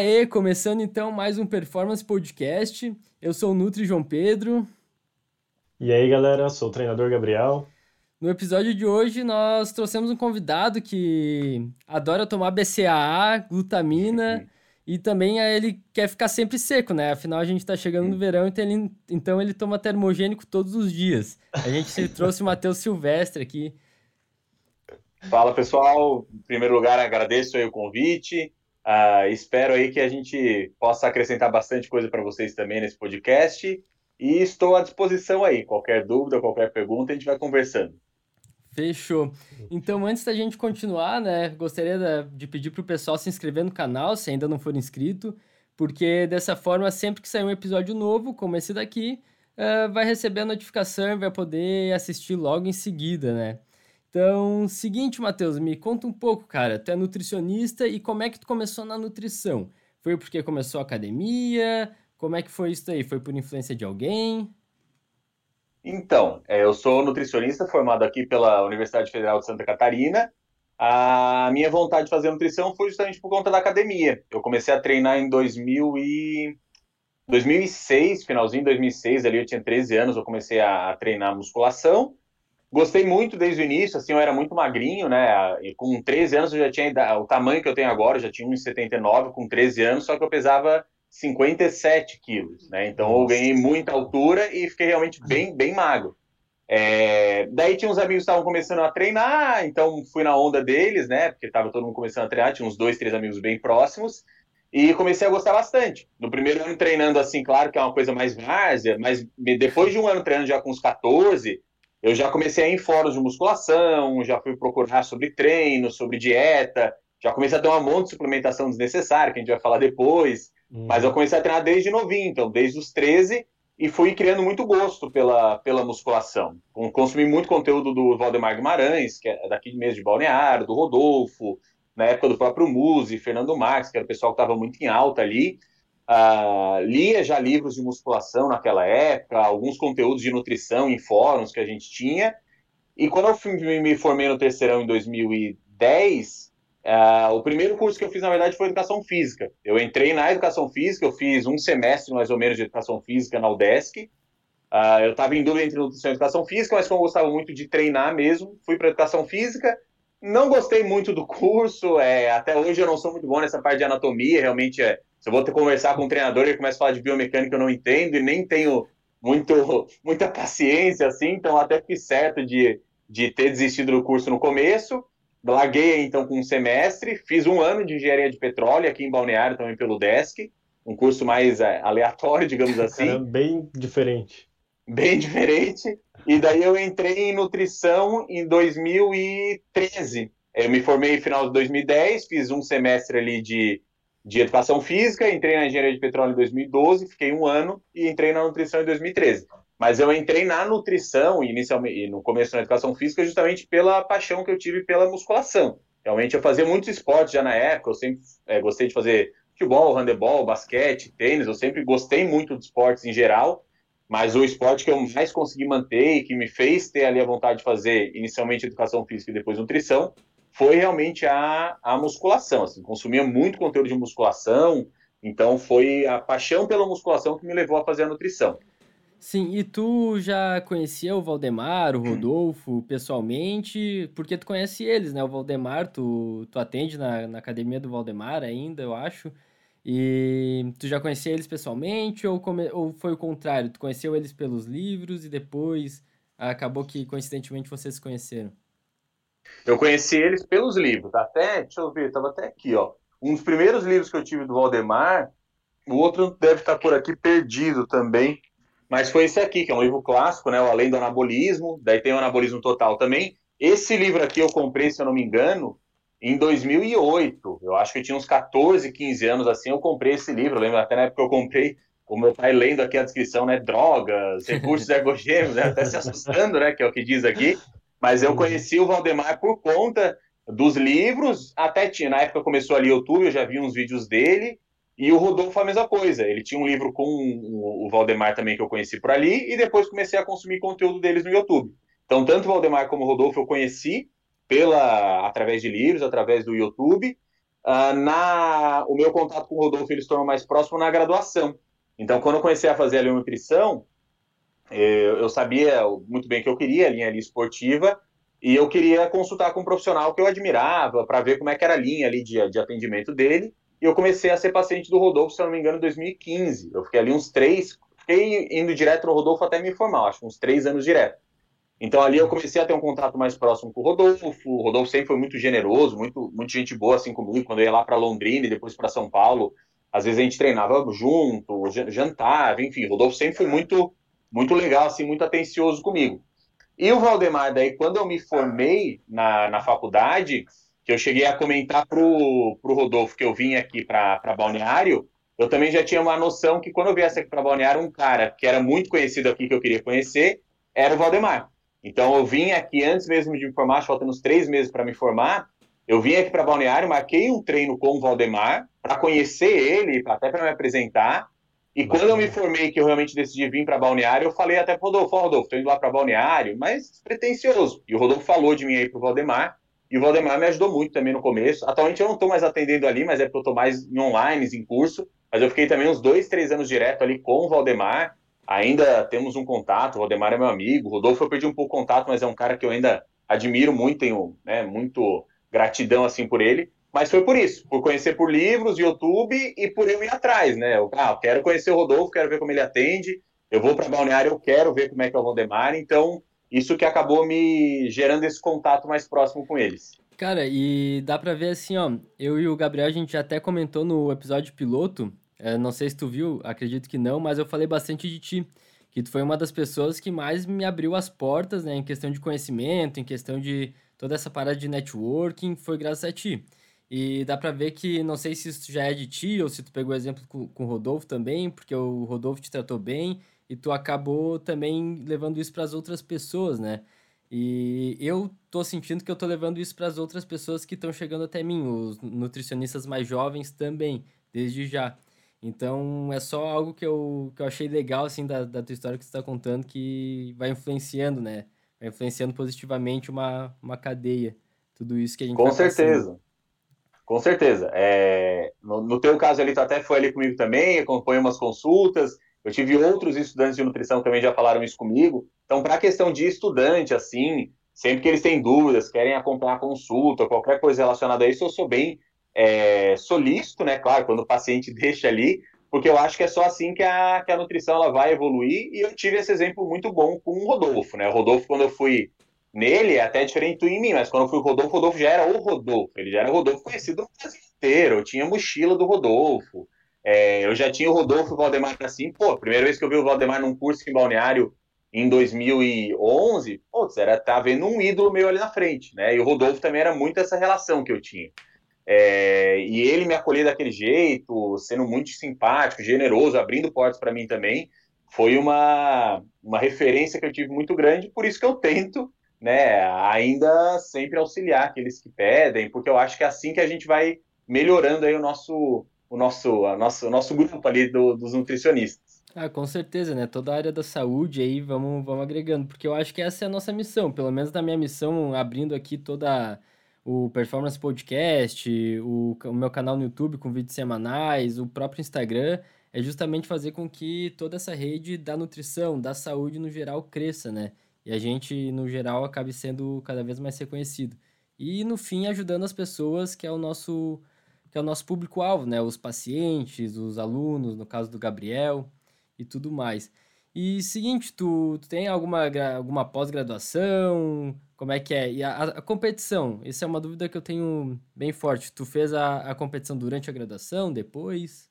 Aê, começando então mais um Performance Podcast. Eu sou o Nutri João Pedro. E aí, galera, sou o treinador Gabriel. No episódio de hoje, nós trouxemos um convidado que adora tomar BCAA, glutamina e também ele quer ficar sempre seco, né? Afinal, a gente tá chegando no verão, então ele, então ele toma termogênico todos os dias. A gente trouxe o Matheus Silvestre aqui. Fala, pessoal. Em primeiro lugar, agradeço aí o convite. Uh, espero aí que a gente possa acrescentar bastante coisa para vocês também nesse podcast. E estou à disposição aí. Qualquer dúvida, qualquer pergunta, a gente vai conversando. Fechou. Então, antes da gente continuar, né, gostaria de pedir para o pessoal se inscrever no canal, se ainda não for inscrito, porque dessa forma, sempre que sair um episódio novo, como esse daqui, uh, vai receber a notificação e vai poder assistir logo em seguida, né? Então, seguinte, Matheus, me conta um pouco, cara. Tu é nutricionista e como é que tu começou na nutrição? Foi porque começou a academia? Como é que foi isso aí? Foi por influência de alguém? Então, é, eu sou nutricionista formado aqui pela Universidade Federal de Santa Catarina. A minha vontade de fazer nutrição foi justamente por conta da academia. Eu comecei a treinar em 2000 e... 2006, finalzinho de 2006, ali eu tinha 13 anos, eu comecei a treinar musculação. Gostei muito desde o início, assim, eu era muito magrinho, né? E com 13 anos eu já tinha o tamanho que eu tenho agora, eu já tinha 1,79 com 13 anos, só que eu pesava 57 quilos, né? Então Nossa. eu ganhei muita altura e fiquei realmente bem, bem magro. É... Daí tinha uns amigos que estavam começando a treinar, então fui na onda deles, né? Porque estava todo mundo começando a treinar, tinha uns dois, três amigos bem próximos. E comecei a gostar bastante. No primeiro ano treinando assim, claro que é uma coisa mais várzea, mas depois de um ano treinando já com uns 14, eu já comecei a ir em fóruns de musculação, já fui procurar sobre treino, sobre dieta, já comecei a ter um monte de suplementação desnecessária, que a gente vai falar depois, uhum. mas eu comecei a treinar desde novinho, então desde os 13, e fui criando muito gosto pela, pela musculação. Consumi muito conteúdo do Valdemar Guimarães, que é daqui mesmo de Balneário, do Rodolfo, na época do próprio Muzi, Fernando Marques, que era o pessoal que estava muito em alta ali, Uh, lia já livros de musculação naquela época, alguns conteúdos de nutrição em fóruns que a gente tinha. E quando eu me formei no terceirão em 2010, uh, ah, o primeiro curso que eu fiz, na verdade, foi educação física. Eu entrei na educação física, eu fiz um semestre mais ou menos de educação física na UDESC. Uh, eu estava em dúvida entre nutrição e educação física, mas como eu gostava muito de treinar mesmo, fui para educação física. Não gostei muito do curso, é, até hoje eu não sou muito bom nessa parte de anatomia, realmente é, se eu vou ter que conversar com um treinador e começa a falar de biomecânica, eu não entendo e nem tenho muito, muita paciência, assim, então até fiquei certo de, de ter desistido do curso no começo. Larguei, então, com um semestre, fiz um ano de engenharia de petróleo aqui em Balneário, também pelo DESC, um curso mais é, aleatório, digamos assim. Era bem diferente. Bem diferente. E daí eu entrei em nutrição em 2013. Eu me formei no final de 2010, fiz um semestre ali de de educação física, entrei na engenharia de petróleo em 2012, fiquei um ano e entrei na nutrição em 2013. Mas eu entrei na nutrição, inicialmente, no começo na educação física, justamente pela paixão que eu tive pela musculação. Realmente eu fazia muitos esportes já na época, eu sempre é, gostei de fazer futebol, handebol, basquete, tênis, eu sempre gostei muito de esportes em geral, mas o esporte que eu mais consegui manter e que me fez ter ali a vontade de fazer inicialmente educação física e depois nutrição foi realmente a, a musculação. Assim, consumia muito conteúdo de musculação, então foi a paixão pela musculação que me levou a fazer a nutrição. Sim, e tu já conhecia o Valdemar, o Rodolfo, pessoalmente? Porque tu conhece eles, né? O Valdemar, tu, tu atende na, na academia do Valdemar ainda, eu acho. E tu já conhecia eles pessoalmente ou, come, ou foi o contrário? Tu conheceu eles pelos livros e depois acabou que coincidentemente vocês se conheceram? Eu conheci eles pelos livros. Até, deixa eu ver, estava até aqui, ó. Um dos primeiros livros que eu tive do Valdemar, o outro deve estar por aqui perdido também. Mas foi esse aqui, que é um livro clássico, né? O Além do Anabolismo. Daí tem o Anabolismo Total também. Esse livro aqui eu comprei, se eu não me engano, em 2008. Eu acho que eu tinha uns 14, 15 anos assim. Eu comprei esse livro. Eu lembro até na época que eu comprei, o meu pai lendo aqui a descrição, né? Drogas, recursos ergogênicos, né? até se assustando, né? Que é o que diz aqui. Mas eu uhum. conheci o Valdemar por conta dos livros, até tinha, na época começou ali o YouTube, eu já vi uns vídeos dele, e o Rodolfo a mesma coisa. Ele tinha um livro com o Valdemar também que eu conheci por ali, e depois comecei a consumir conteúdo deles no YouTube. Então, tanto o Valdemar como o Rodolfo eu conheci pela através de livros, através do YouTube, uh, na, o meu contato com o Rodolfo ele se tornou mais próximo na graduação. Então, quando eu comecei a fazer ali nutrição, eu, sabia muito bem que eu queria a linha ali esportiva e eu queria consultar com um profissional que eu admirava para ver como é que era a linha ali de, de atendimento dele. E eu comecei a ser paciente do Rodolfo, se eu não me engano, em 2015. Eu fiquei ali uns três, fiquei indo direto no Rodolfo até me formar, acho uns três anos direto. Então ali eu comecei a ter um contato mais próximo com o Rodolfo. O Rodolfo sempre foi muito generoso, muito, muito gente boa assim comigo. Quando eu ia lá para Londrina e depois para São Paulo, às vezes a gente treinava junto, jantava, enfim. O Rodolfo sempre foi muito, muito legal, assim, muito atencioso comigo. E o Valdemar, daí, quando eu me formei na, na faculdade, que eu cheguei a comentar pro, pro Rodolfo que eu vim aqui para Balneário, eu também já tinha uma noção que quando eu viesse aqui para Balneário, um cara que era muito conhecido aqui, que eu queria conhecer, era o Valdemar. Então eu vim aqui antes mesmo de me formar, faltando uns três meses para me formar, eu vim aqui para Balneário, marquei um treino com o Valdemar para conhecer ele, até para me apresentar. E quando eu me formei, que eu realmente decidi vir para Balneário, eu falei até pro Rodolfo, oh, Rodolfo, tô indo lá para Balneário, mas pretencioso. E o Rodolfo falou de mim aí pro Valdemar, e o Valdemar me ajudou muito também no começo. Atualmente eu não estou mais atendendo ali, mas é porque eu estou mais em online, em curso. Mas eu fiquei também uns dois, três anos direto ali com o Valdemar, ainda temos um contato, o Rodemar é meu amigo, o Rodolfo eu perdi um pouco o contato, mas é um cara que eu ainda admiro muito, tenho né, muito gratidão assim por ele, mas foi por isso, por conhecer por livros, YouTube e por eu ir atrás, né? Eu, ah, quero conhecer o Rodolfo, quero ver como ele atende, eu vou para Balneário, eu quero ver como é que é o Rodemar, então isso que acabou me gerando esse contato mais próximo com eles. Cara, e dá pra ver assim, ó, eu e o Gabriel, a gente até comentou no episódio piloto é, não sei se tu viu, acredito que não, mas eu falei bastante de ti. Que tu foi uma das pessoas que mais me abriu as portas, né? Em questão de conhecimento, em questão de toda essa parada de networking, foi graças a ti. E dá pra ver que, não sei se isso já é de ti, ou se tu pegou exemplo com, com o Rodolfo também, porque o Rodolfo te tratou bem, e tu acabou também levando isso para as outras pessoas, né? E eu tô sentindo que eu tô levando isso para as outras pessoas que estão chegando até mim, os nutricionistas mais jovens também, desde já. Então é só algo que eu, que eu achei legal assim da, da tua história que você está contando que vai influenciando, né? Vai influenciando positivamente uma, uma cadeia. Tudo isso que a gente Com certeza. Passando. Com certeza. É, no, no teu caso ali, tu até foi ali comigo também, acompanhou umas consultas. Eu tive outros estudantes de nutrição que também já falaram isso comigo. Então, para a questão de estudante, assim, sempre que eles têm dúvidas, querem acompanhar consulta, qualquer coisa relacionada a isso, eu sou bem é, solícito, né? Claro, quando o paciente deixa ali, porque eu acho que é só assim que a, que a nutrição ela vai evoluir. E eu tive esse exemplo muito bom com o Rodolfo, né? O Rodolfo, quando eu fui nele, é até diferente em mim, mas quando eu fui o Rodolfo, o Rodolfo já era o Rodolfo. Ele já era o Rodolfo conhecido no Brasil inteiro. Eu tinha mochila do Rodolfo. É, eu já tinha o Rodolfo e o Valdemar assim. Pô, primeira vez que eu vi o Valdemar num curso em Balneário em 2011, putz, era tá vendo um ídolo meu ali na frente, né? E o Rodolfo também era muito essa relação que eu tinha. É, e ele me acolher daquele jeito, sendo muito simpático, generoso, abrindo portas para mim também, foi uma, uma referência que eu tive muito grande, por isso que eu tento, né, ainda sempre auxiliar aqueles que pedem, porque eu acho que é assim que a gente vai melhorando aí o nosso, o nosso, a nosso, o nosso grupo ali do, dos nutricionistas. Ah, com certeza, né? Toda a área da saúde aí vamos, vamos agregando, porque eu acho que essa é a nossa missão, pelo menos na minha missão, abrindo aqui toda o Performance Podcast, o, o meu canal no YouTube com vídeos semanais, o próprio Instagram, é justamente fazer com que toda essa rede da nutrição, da saúde no geral cresça, né? E a gente, no geral, acabe sendo cada vez mais reconhecido. E, no fim, ajudando as pessoas, que é o nosso, que é o nosso público-alvo, né? Os pacientes, os alunos, no caso do Gabriel e tudo mais. E seguinte, tu, tu tem alguma, alguma pós-graduação? Como é que é? E a, a, competição? Essa é uma dúvida que eu tenho bem forte. Tu fez a, a competição durante a graduação, depois?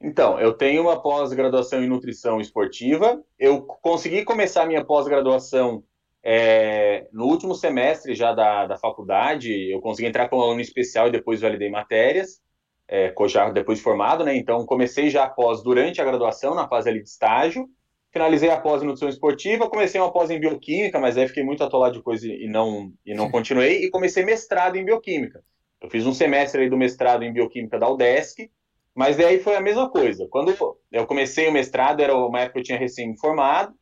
Então, eu tenho uma pós-graduação em nutrição esportiva. Eu consegui começar minha pós-graduação é, no último semestre já da, da faculdade. Eu consegui entrar como aluno especial e depois validei matérias é, já depois de formado, né? Então comecei já após durante a graduação, na fase ali de estágio. Finalizei a pós em nutrição esportiva, comecei uma pós em bioquímica, mas aí fiquei muito atolado de coisa e não, e não continuei, e comecei mestrado em bioquímica. Eu fiz um semestre aí do mestrado em bioquímica da UDESC, mas daí foi a mesma coisa. Quando eu comecei o mestrado, era uma época que eu tinha recém-formado,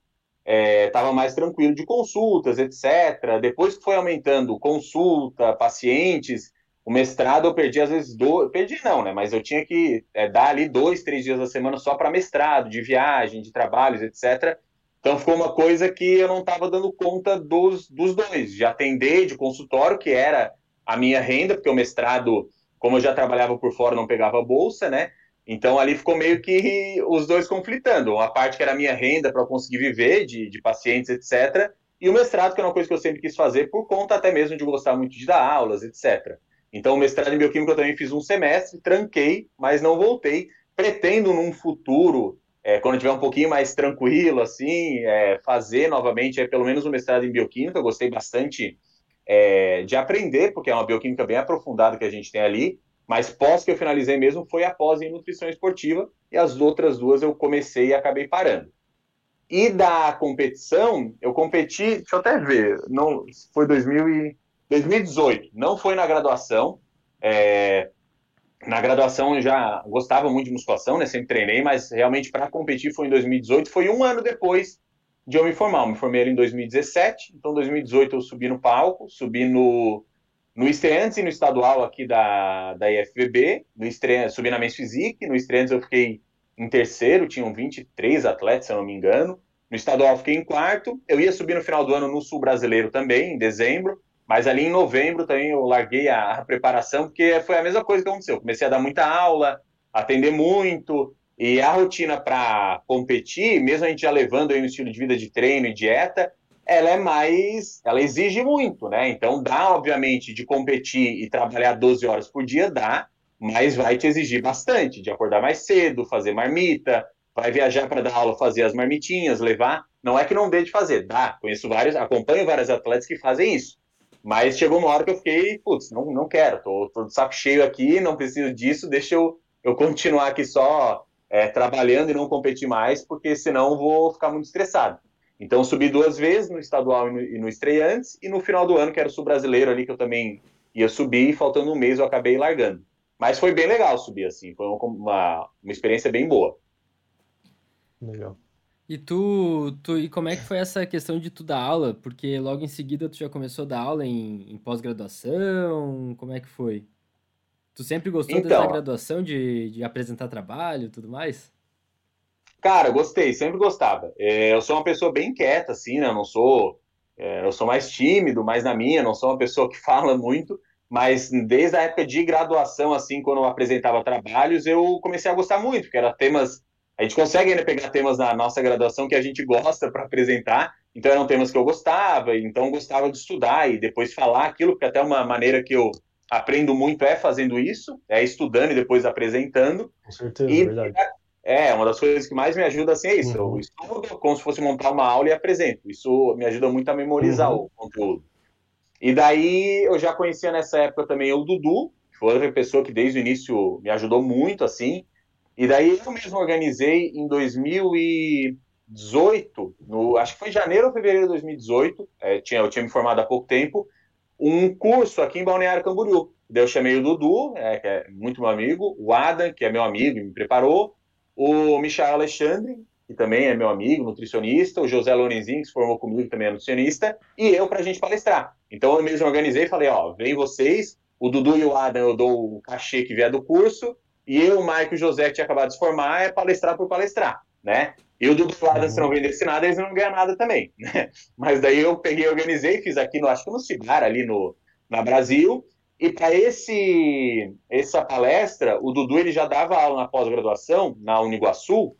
estava é, mais tranquilo de consultas, etc. Depois que foi aumentando consulta, pacientes, O mestrado eu perdi às vezes dois, perdi não, né? Mas eu tinha que é, dar ali dois, três dias da semana só para mestrado, de viagem, de trabalhos, etc. Então ficou uma coisa que eu não estava dando conta dos, dos dois, de atender, de consultório, que era a minha renda, porque o mestrado, como eu já trabalhava por fora, não pegava bolsa, né? Então ali ficou meio que os dois conflitando. Uma parte que era a minha renda para conseguir viver, de, de pacientes, etc. E o mestrado, que é uma coisa que eu sempre quis fazer, por conta até mesmo de gostar muito de dar aulas, etc. Então, o mestrado em bioquímica eu também fiz um semestre, tranquei, mas não voltei. Pretendo num futuro, é, quando tiver um pouquinho mais tranquilo, assim, é, fazer novamente, é, pelo menos um mestrado em bioquímica. Eu gostei bastante é, de aprender, porque é uma bioquímica bem aprofundada que a gente tem ali. Mas pós que eu finalizei mesmo foi a pós em nutrição esportiva, e as outras duas eu comecei e acabei parando. E da competição, eu competi, deixa eu até ver, não, foi 2000 e, 2018, não foi na graduação. É, na graduação eu já gostava muito de musculação, né? Sempre treinei, mas realmente para competir foi em 2018. Foi um ano depois de eu me formar. Eu me formei em 2017, então em 2018 eu subi no palco, subi no, no Estreantes e no estadual aqui da, da IFBB, no subi na Men's Physique, no Estreantes eu fiquei em terceiro, tinham 23 atletas, se eu não me engano. No estadual eu fiquei em quarto, eu ia subir no final do ano no Sul Brasileiro também, em dezembro, mas ali em novembro também eu larguei a, a preparação, porque foi a mesma coisa que aconteceu. Comecei a dar muita aula, atender muito, e a rotina para competir, mesmo a gente já levando aí um estilo de vida de treino e dieta, ela é mais. Ela exige muito, né? Então dá, obviamente, de competir e trabalhar 12 horas por dia, dá, mas vai te exigir bastante, de acordar mais cedo, fazer marmita, vai viajar para dar aula, fazer as marmitinhas, levar. Não é que não dê de fazer, dá. Conheço vários, acompanho vários atletas que fazem isso. Mas chegou uma hora que eu fiquei, putz, não, não quero, tô, tô de saco cheio aqui, não preciso disso, deixa eu, eu continuar aqui só é, trabalhando e não competir mais, porque senão vou ficar muito estressado. Então subi duas vezes no estadual e no, e no estreantes, e no final do ano, que era o sul-brasileiro ali, que eu também ia subir, e faltando um mês eu acabei largando. Mas foi bem legal subir assim, foi uma, uma experiência bem boa. Legal. E tu, tu, e como é que foi essa questão de tu dar aula? Porque logo em seguida tu já começou a dar aula em, em pós-graduação, como é que foi? Tu sempre gostou então, dessa graduação de, de apresentar trabalho e tudo mais? Cara, gostei, sempre gostava. É, eu sou uma pessoa bem quieta, assim, né? Eu não sou. É, eu sou mais tímido, mais na minha, não sou uma pessoa que fala muito, mas desde a época de graduação, assim, quando eu apresentava trabalhos, eu comecei a gostar muito, porque eram temas a gente consegue ainda pegar temas na nossa graduação que a gente gosta para apresentar, então eram temas que eu gostava, então gostava de estudar e depois falar aquilo, porque até uma maneira que eu aprendo muito é fazendo isso, é estudando e depois apresentando. Com certeza, e, verdade. É, uma das coisas que mais me ajuda assim é isso. Uhum. Eu estudo como se fosse montar uma aula e apresento. Isso me ajuda muito a memorizar uhum. o conteúdo. E daí eu já conhecia nessa época também o Dudu, que foi outra pessoa que desde o início me ajudou muito, assim. E daí eu mesmo organizei em 2018, no, acho que foi janeiro ou fevereiro de 2018, é, tinha, eu tinha me formado há pouco tempo, um curso aqui em Balneário Camboriú. Daí eu chamei o Dudu, é, que é muito meu amigo, o Adam, que é meu amigo e me preparou, o Michael Alexandre, que também é meu amigo, nutricionista, o José Lorenzinho, que se formou comigo, também é nutricionista, e eu para a gente palestrar. Então eu mesmo organizei e falei, ó, vem vocês, o Dudu e o Adam eu dou o cachê que vier do curso, e eu, o Maico e o José, que tinha acabado de se formar, é palestrar por palestrar, né? E o do lado, se não vendesse nada, eles não ganham nada também, né? Mas daí eu peguei, organizei, fiz aqui, no, acho que no Cigar, ali no, na Brasil, e para esse essa palestra, o Dudu ele já dava aula na pós-graduação, na Uniguaçu,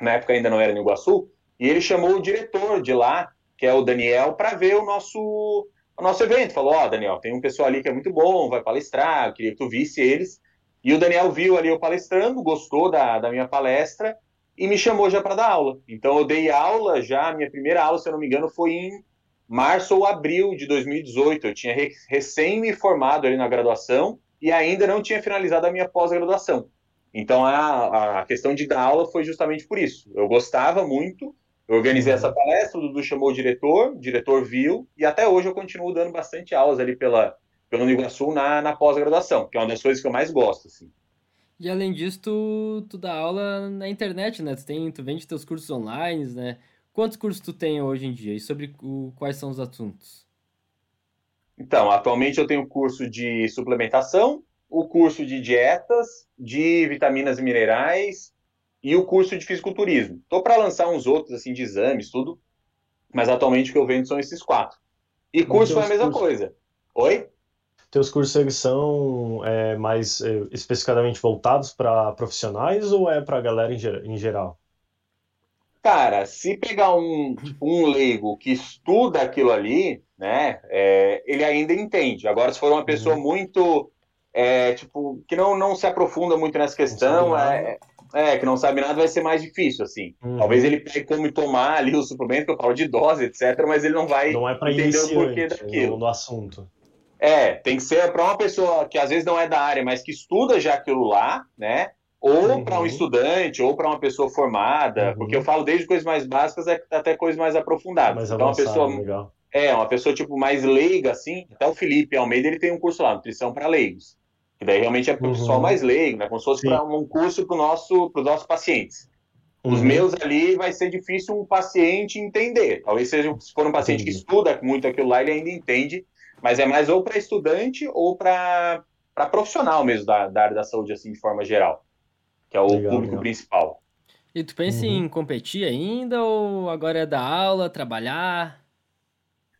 na época ainda não era Uniguaçu, e ele chamou o diretor de lá, que é o Daniel, para ver o nosso, o nosso evento. Falou, ó, oh, Daniel, tem um pessoal ali que é muito bom, vai palestrar, eu queria que tu visse eles. E o Daniel viu ali eu palestrando, gostou da, da minha palestra e me chamou já para dar aula. Então eu dei aula já, minha primeira aula, se eu não me engano, foi em março ou abril de 2018. Eu tinha re, recém me formado ali na graduação e ainda não tinha finalizado a minha pós-graduação. Então a, a questão de dar aula foi justamente por isso. Eu gostava muito, eu organizei essa palestra, o Dudu chamou o diretor, o diretor viu, e até hoje eu continuo dando bastante aulas ali pela, pelo Iguaçu na, na pós-graduação, que é uma das coisas que eu mais gosto, assim. E além disso, tu, tu dá aula na internet, né? Tu, tem, tu vende teus cursos online, né? Quantos cursos tu tem hoje em dia e sobre o, quais são os assuntos? Então, atualmente eu tenho curso de suplementação, o curso de dietas, de vitaminas e minerais e o curso de fisiculturismo. Estou para lançar uns outros assim de exames, tudo, mas atualmente o que eu vendo são esses quatro. E curso foi a mesma cursos... coisa. Oi? Teus cursos eles são é, mais é, especificamente voltados para profissionais ou é para a galera em, em, geral? Cara, se pegar um, tipo, um leigo que estuda aquilo ali, né, é, ele ainda entende. Agora, se for uma pessoa uhum. muito, é, tipo, que não, não se aprofunda muito nessa questão, é, é, que não sabe nada, vai ser mais difícil, assim. Uhum. Talvez ele pegue como tomar ali o suplemento, que eu falo de dose, etc., mas ele não vai não é entender o porquê daquilo. No, no assunto. É, tem que ser para uma pessoa que às vezes não é da área, mas que estuda já aquilo lá, né? Ou uhum. para um estudante, ou para uma pessoa formada, uhum. porque eu falo desde coisas mais básicas até coisas mais aprofundadas. Mais então, avançado, uma pessoa legal. É, uma pessoa tipo mais leiga, assim. Até o Felipe Almeida ele tem um curso lá, nutrição para leigos. Que daí realmente é para o uhum. pessoal mais leigo, né? Como se fosse para um curso para nosso, os nossos pacientes. Os uhum. meus ali vai ser difícil um paciente entender. Talvez seja, se for um paciente Entendi. que estuda muito aquilo lá, ele ainda entende mas é mais ou para estudante ou para profissional mesmo da, da, área da saúde, assim, de forma geral, que é o legal, público legal. principal. E tu pensa uhum. em competir ainda ou agora é dar aula, trabalhar?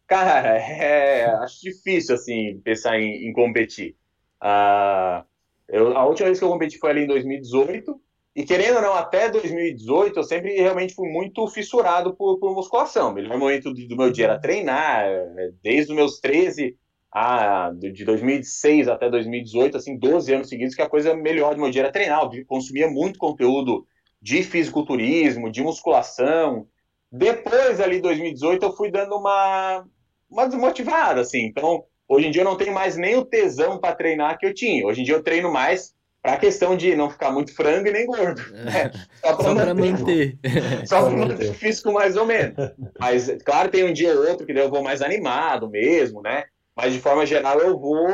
Cara, é, acho difícil, assim, pensar em, em competir. Uh, eu, a última vez que eu competi foi ali em 2018, e querendo ou não, até 2018, eu sempre realmente fui muito fissurado por, por musculação. O momento do, do meu dia era treinar, é, desde os meus 13 a, de 2006 até 2018, assim, 12 anos seguidos, que a coisa melhor do meu dia era treinar. Eu consumia muito conteúdo de fisiculturismo, de musculação. Depois, ali, 2018, eu fui dando uma, uma desmotivada, assim. Então, hoje em dia eu não tenho mais nem o tesão para treinar que eu tinha. Hoje em dia eu treino mais para a questão de não ficar muito frango e nem gordo. Né? Só para manter. Só para manter o físico mais ou menos. Mas, claro, tem um dia ou outro que eu vou mais animado mesmo, né? Mas, de forma geral, eu vou,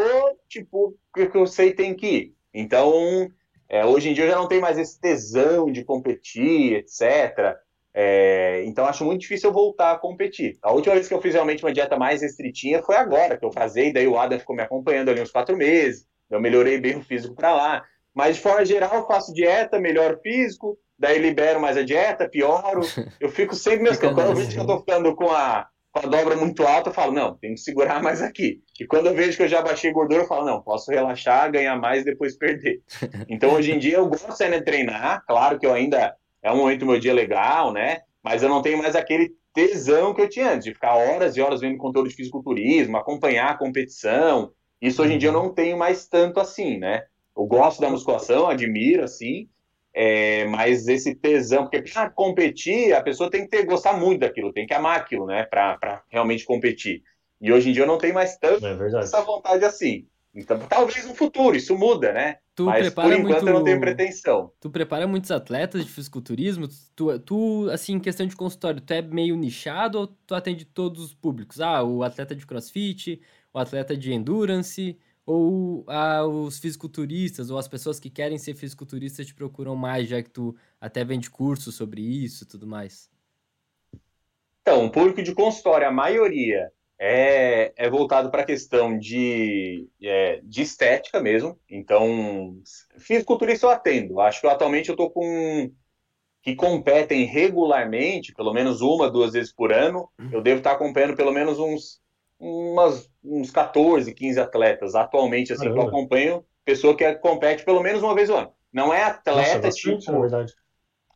tipo, o que eu sei tem que ir. Então, é, hoje em dia eu já não tenho mais esse tesão de competir, etc. É, então, acho muito difícil eu voltar a competir. A última vez que eu fiz realmente uma dieta mais restritinha foi agora, que eu casei, daí o Adam ficou me acompanhando ali uns quatro meses. Eu melhorei bem o físico para lá. Mas, de forma geral, faço dieta, melhoro físico, daí libero mais a dieta, pioro. Eu fico sempre meus Quando eu vejo que eu tô ficando com a, com a dobra muito alta, eu falo, não, tem que segurar mais aqui. E quando eu vejo que eu já baixei gordura, eu falo, não, posso relaxar, ganhar mais e depois perder. Então, hoje em dia, eu gosto ainda de treinar. Claro que eu ainda, é um momento do meu dia legal, né? Mas eu não tenho mais aquele tesão que eu tinha antes, de ficar horas e horas vendo conteúdo de fisiculturismo, acompanhar a competição. Isso hoje em dia eu não tenho mais tanto assim, né? Eu gosto da musculação, admiro, assim, é, mas esse tesão, porque para competir, a pessoa tem que ter, gostar muito daquilo, tem que amar aquilo, né, para realmente competir. E hoje em dia eu não tenho mais tanto é essa vontade assim. Então, talvez no futuro isso muda, né? Tu Mas por enquanto muito... eu não tenho pretensão. Tu prepara muitos atletas de fisiculturismo? Tu, tu, assim, em questão de consultório, tu é meio nichado ou tu atende todos os públicos? Ah, o atleta de crossfit, o atleta de endurance, ou ah, os fisiculturistas ou as pessoas que querem ser fisiculturistas te procuram mais, já que tu até vende cursos sobre isso e tudo mais? Então, o público de consultório, a maioria é, é voltado para a questão de, é, de estética mesmo. Então, fisiculturista eu atendo. Acho que atualmente eu estou com que competem regularmente, pelo menos uma, duas vezes por ano. Eu devo estar acompanhando pelo menos uns umas, uns 14, 15 atletas atualmente, assim, Caramba. que eu acompanho, pessoa que compete pelo menos uma vez ao ano. Não é atleta, Nossa, é tipo. verdade.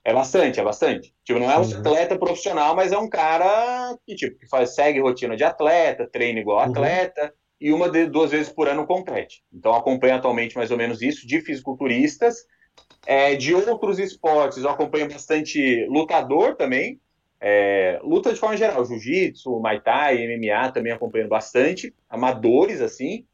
É bastante, é bastante. Tipo, não é um uhum. atleta profissional, mas é um cara que, tipo, que faz, segue rotina de atleta, treina igual uhum. atleta, e uma de duas vezes por ano compete. Então acompanho atualmente mais ou menos isso, de fisiculturistas. É, de outros esportes, eu acompanho bastante lutador também, é, luta de forma geral, jiu-jitsu, muay thai, MMA também acompanhando bastante, amadores assim.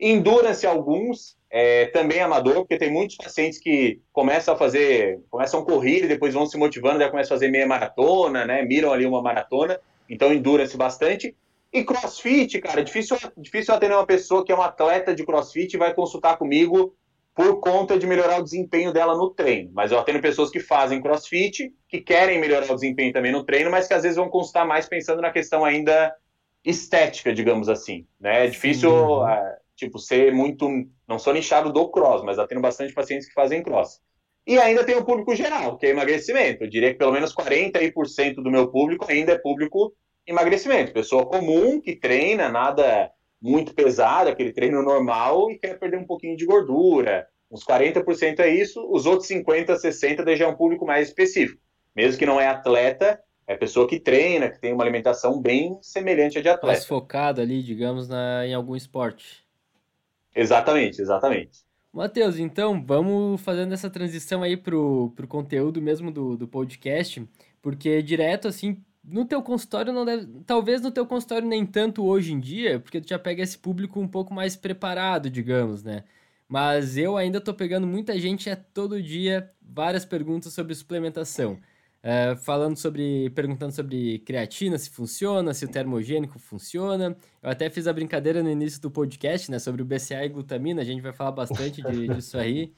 Endurance alguns, é, também amador, porque tem muitos pacientes que começam a fazer, começam a correr e depois vão se motivando, daí começam a fazer meia maratona, né? Miram ali uma maratona, então endurance bastante. E crossfit, cara, difícil, difícil atender uma pessoa que é um atleta de crossfit e vai consultar comigo por conta de melhorar o desempenho dela no treino. Mas eu atendo pessoas que fazem crossfit, que querem melhorar o desempenho também no treino, mas que às vezes vão consultar mais pensando na questão ainda estética, digamos assim, né? É difícil, uhum. é, tipo, ser muito, não sou nichado do cross, mas atendo bastante pacientes que fazem cross. E ainda tem o público geral, que é emagrecimento. Eu diria que pelo menos 40% do meu público ainda é público emagrecimento. Pessoa comum que treina, nada muito pesado, aquele treino normal e quer perder um pouquinho de gordura. Uns 40% é isso, os outros 50, 60 daí já é um público mais específico. Mesmo que não é atleta, é pessoa que treina, que tem uma alimentação bem semelhante à de atleta. Mais focada ali, digamos, na, em algum esporte. Exatamente, exatamente. Matheus, então vamos fazendo essa transição aí pro, pro conteúdo mesmo do, do podcast, porque direto assim, no teu consultório não deve, talvez no teu consultório nem tanto hoje em dia, porque tu já pega esse público um pouco mais preparado, digamos, né? Mas eu ainda tô pegando muita gente é todo dia várias perguntas sobre suplementação. Uh, falando sobre, perguntando sobre creatina, se funciona, se o termogênico funciona. Eu até fiz a brincadeira no início do podcast, né, sobre o BCA e glutamina, a gente vai falar bastante de, disso aí.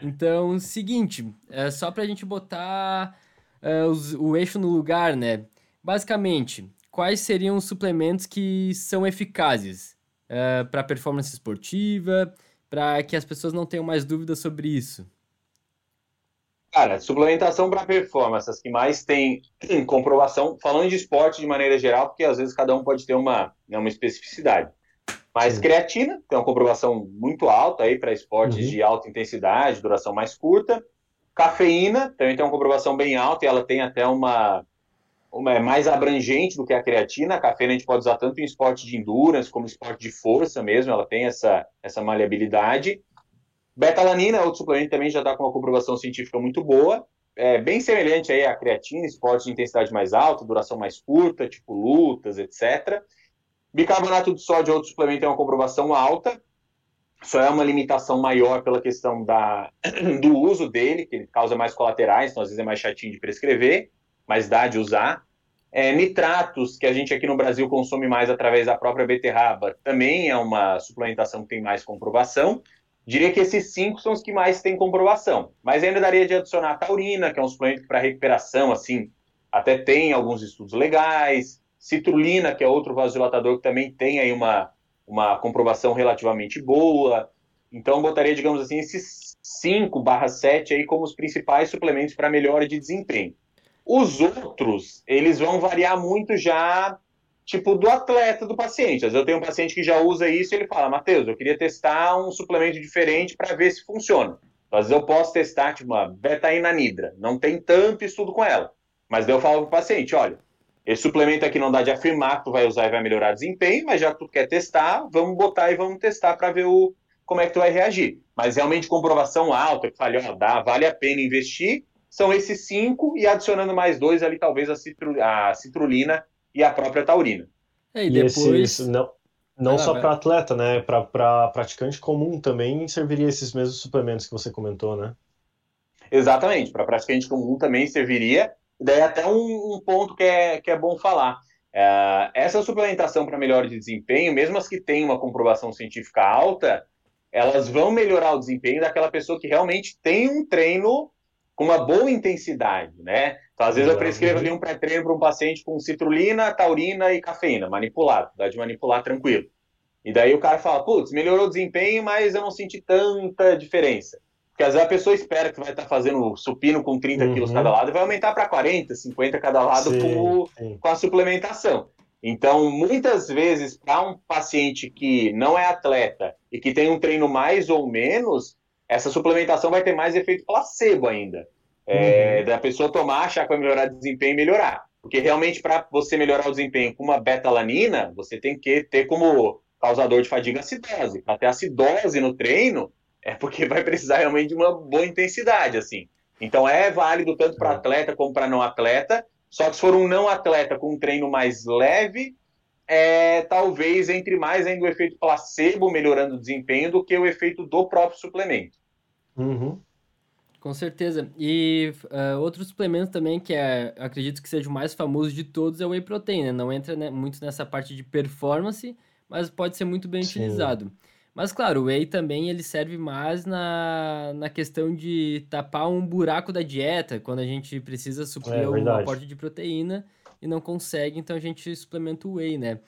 Então, seguinte, é só para a gente botar uh, os, o eixo no lugar, né? Basicamente, quais seriam os suplementos que são eficazes uh, para performance esportiva, para que as pessoas não tenham mais dúvidas sobre isso? Cara, suplementação para performance, as que mais tem comprovação, falando de esporte de maneira geral, porque às vezes cada um pode ter uma, né, uma especificidade. Mas Sim. creatina tem uma comprovação muito alta aí para esportes uhum. de alta intensidade, duração mais curta. Cafeína também tem uma comprovação bem alta e ela tem até uma, uma é mais abrangente do que a creatina. A cafeína a gente pode usar tanto em esporte de endurance como esporte de força mesmo, ela tem essa, essa maleabilidade. Betalanina, outro suplemento também já está com uma comprovação científica muito boa, é bem semelhante aí à creatina, esporte de intensidade mais alta, duração mais curta, tipo lutas, etc. Bicarbonato de sódio, outro suplemento, tem uma comprovação alta, só é uma limitação maior pela questão da, do uso dele, que ele causa mais colaterais, então às vezes é mais chatinho de prescrever, mas dá de usar. É, nitratos, que a gente aqui no Brasil consome mais através da própria beterraba, também é uma suplementação que tem mais comprovação. Diria que esses cinco são os que mais têm comprovação. Mas ainda daria de adicionar a taurina, que é um suplemento para recuperação, assim, até tem alguns estudos legais. Citrulina, que é outro vasodilatador que também tem aí uma, uma comprovação relativamente boa. Então, botaria, digamos assim, esses 5 barra 7 aí como os principais suplementos para melhora de desempenho. Os outros, eles vão variar muito já tipo, do atleta, do paciente. Às vezes eu tenho um paciente que já usa isso e ele fala, Matheus, eu queria testar um suplemento diferente para ver se funciona. Às vezes eu posso testar, tipo, uma betainanidra. Não tem tanto estudo com ela. Mas daí eu falo pro paciente, olha, esse suplemento aqui não dá de afirmar que tu vai usar e vai melhorar desempenho, mas já que tu quer testar, vamos botar e vamos testar para ver o, como é que tu vai reagir. Mas realmente comprovação alta, que ó, dá, vale a pena investir, são esses cinco e adicionando mais dois ali, talvez a, citru, a citrulina e a própria taurina. É, e, depois... esses, não, não ah, só para atleta, né? Para praticante comum também serviria esses mesmos suplementos que você comentou, né? Exatamente, para praticante comum também serviria. Daí até um, um, ponto que é, que é bom falar. É, essa suplementação para melhora de desempenho, mesmo as que têm uma comprovação científica alta, elas vão melhorar o desempenho daquela pessoa que realmente tem um treino com uma boa intensidade, né? Então, às vezes eu prescrevo ali um pré-treino para um paciente com citrulina, taurina e cafeína, manipulado, dá de manipular tranquilo. E daí o cara fala, putz, melhorou o desempenho, mas eu não senti tanta diferença. Porque às vezes a pessoa espera que vai estar fazendo supino com 30 uhum. quilos cada lado e vai aumentar para 40, 50 cada lado sim, com, sim. com a suplementação. Então, muitas vezes, para um paciente que não é atleta e que tem um treino mais ou menos, essa suplementação vai ter mais efeito placebo ainda. É, uhum. Da pessoa tomar, achar que vai melhorar o desempenho e melhorar. Porque realmente, para você melhorar o desempenho com uma betalanina, você tem que ter como causador de fadiga acidose. Para ter acidose no treino, é porque vai precisar realmente de uma boa intensidade, assim. Então é válido tanto para uhum. atleta como para não atleta. Só que se for um não atleta com um treino mais leve, é, talvez entre mais ainda o efeito placebo melhorando o desempenho do que o efeito do próprio suplemento. Uhum. Com certeza. E uh, outro suplemento também que é, acredito que seja o mais famoso de todos é o whey protein, né? Não entra né, muito nessa parte de performance, mas pode ser muito bem Sim. utilizado. Mas claro, o whey também ele serve mais na, na questão de tapar um buraco da dieta, quando a gente precisa suprir é, um aporte de proteína e não consegue, então a gente suplementa o whey, né?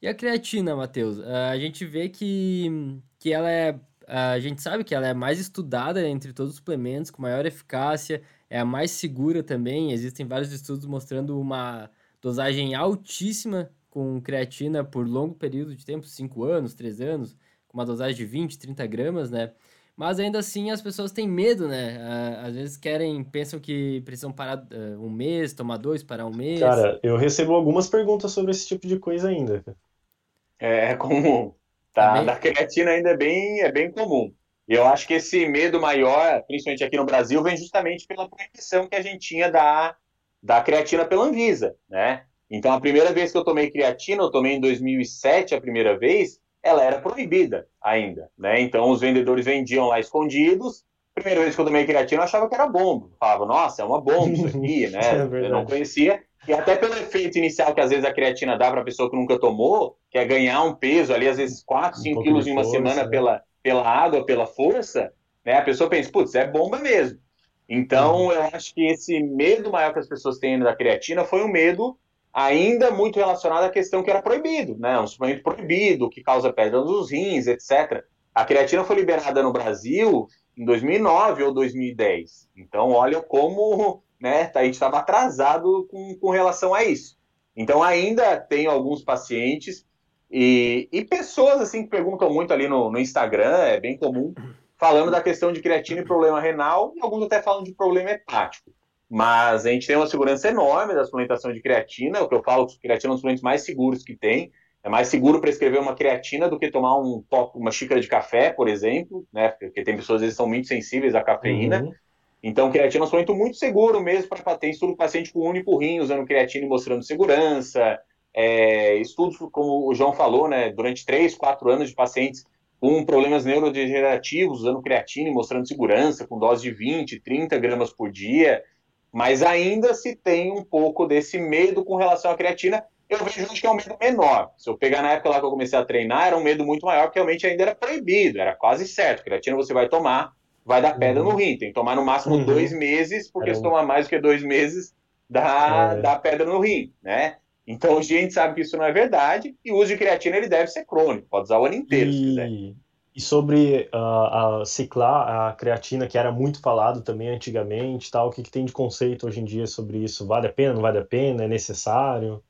E a creatina, Matheus? A gente vê que, que ela é. A gente sabe que ela é mais estudada entre todos os suplementos, com maior eficácia, é a mais segura também. Existem vários estudos mostrando uma dosagem altíssima com creatina por longo período de tempo 5 anos, 3 anos, com uma dosagem de 20, 30 gramas, né? Mas ainda assim as pessoas têm medo, né? Às vezes querem, pensam que precisam parar uh, um mês, tomar dois, parar um mês. Cara, eu recebo algumas perguntas sobre esse tipo de coisa ainda. É, é comum. Tá? Bem... Da creatina ainda é bem, é bem comum. Eu acho que esse medo maior, principalmente aqui no Brasil, vem justamente pela proibição que a gente tinha da, da creatina pela Anvisa, né? Então, a primeira vez que eu tomei creatina, eu tomei em 2007 a primeira vez, ela era proibida ainda, né? Então os vendedores vendiam lá escondidos. Primeira vez que eu tomei creatina, eu achava que era bomba. falava, nossa, é uma bomba isso aqui, né? É eu não conhecia. E até pelo efeito inicial que às vezes a creatina dá para a pessoa que nunca tomou, que é ganhar um peso ali, às vezes 4, 5 um quilos em uma força, semana né? pela, pela água, pela força, né? A pessoa pensa, putz, é bomba mesmo. Então, uhum. eu acho que esse medo maior que as pessoas têm da creatina foi um medo ainda muito relacionado à questão que era proibido, né? Um suplemento proibido, que causa pedra nos rins, etc. A creatina foi liberada no Brasil em 2009 ou 2010. Então, olha como né, a gente estava atrasado com, com relação a isso. Então, ainda tem alguns pacientes e, e pessoas assim que perguntam muito ali no, no Instagram, é bem comum, falando da questão de creatina e problema renal, e alguns até falam de problema hepático. Mas a gente tem uma segurança enorme da suplementação de creatina. O que eu falo creatina é um dos suplementos mais seguros que tem. É mais seguro prescrever uma creatina do que tomar um top, uma xícara de café, por exemplo, né? Porque tem pessoas que são muito sensíveis à cafeína. Uhum. Então, creatina é um suplemento muito seguro mesmo para ter estudo paciente com único rim usando creatina e mostrando segurança. É, estudos, como o João falou, né? Durante 3, 4 anos de pacientes com problemas neurodegenerativos usando creatina e mostrando segurança, com dose de 20, 30 gramas por dia mas ainda se tem um pouco desse medo com relação à creatina. Eu vejo que é um medo menor. Se eu pegar na época lá que eu comecei a treinar, era um medo muito maior, porque realmente ainda era proibido, era quase certo. Creatina você vai tomar, vai dar pedra uhum. no rim. Tem que tomar no máximo uhum. dois meses, porque se tomar mais do que dois meses, dá, é. dá pedra no rim, né? Então a gente sabe que isso não é verdade, e o uso de creatina ele deve ser crônico, pode usar o ano inteiro e... se quiser. E sobre uh, a ciclar, a creatina, que era muito falado também antigamente, tal, o que, que tem de conceito hoje em dia sobre isso? Vale a pena, não vale a pena? É necessário?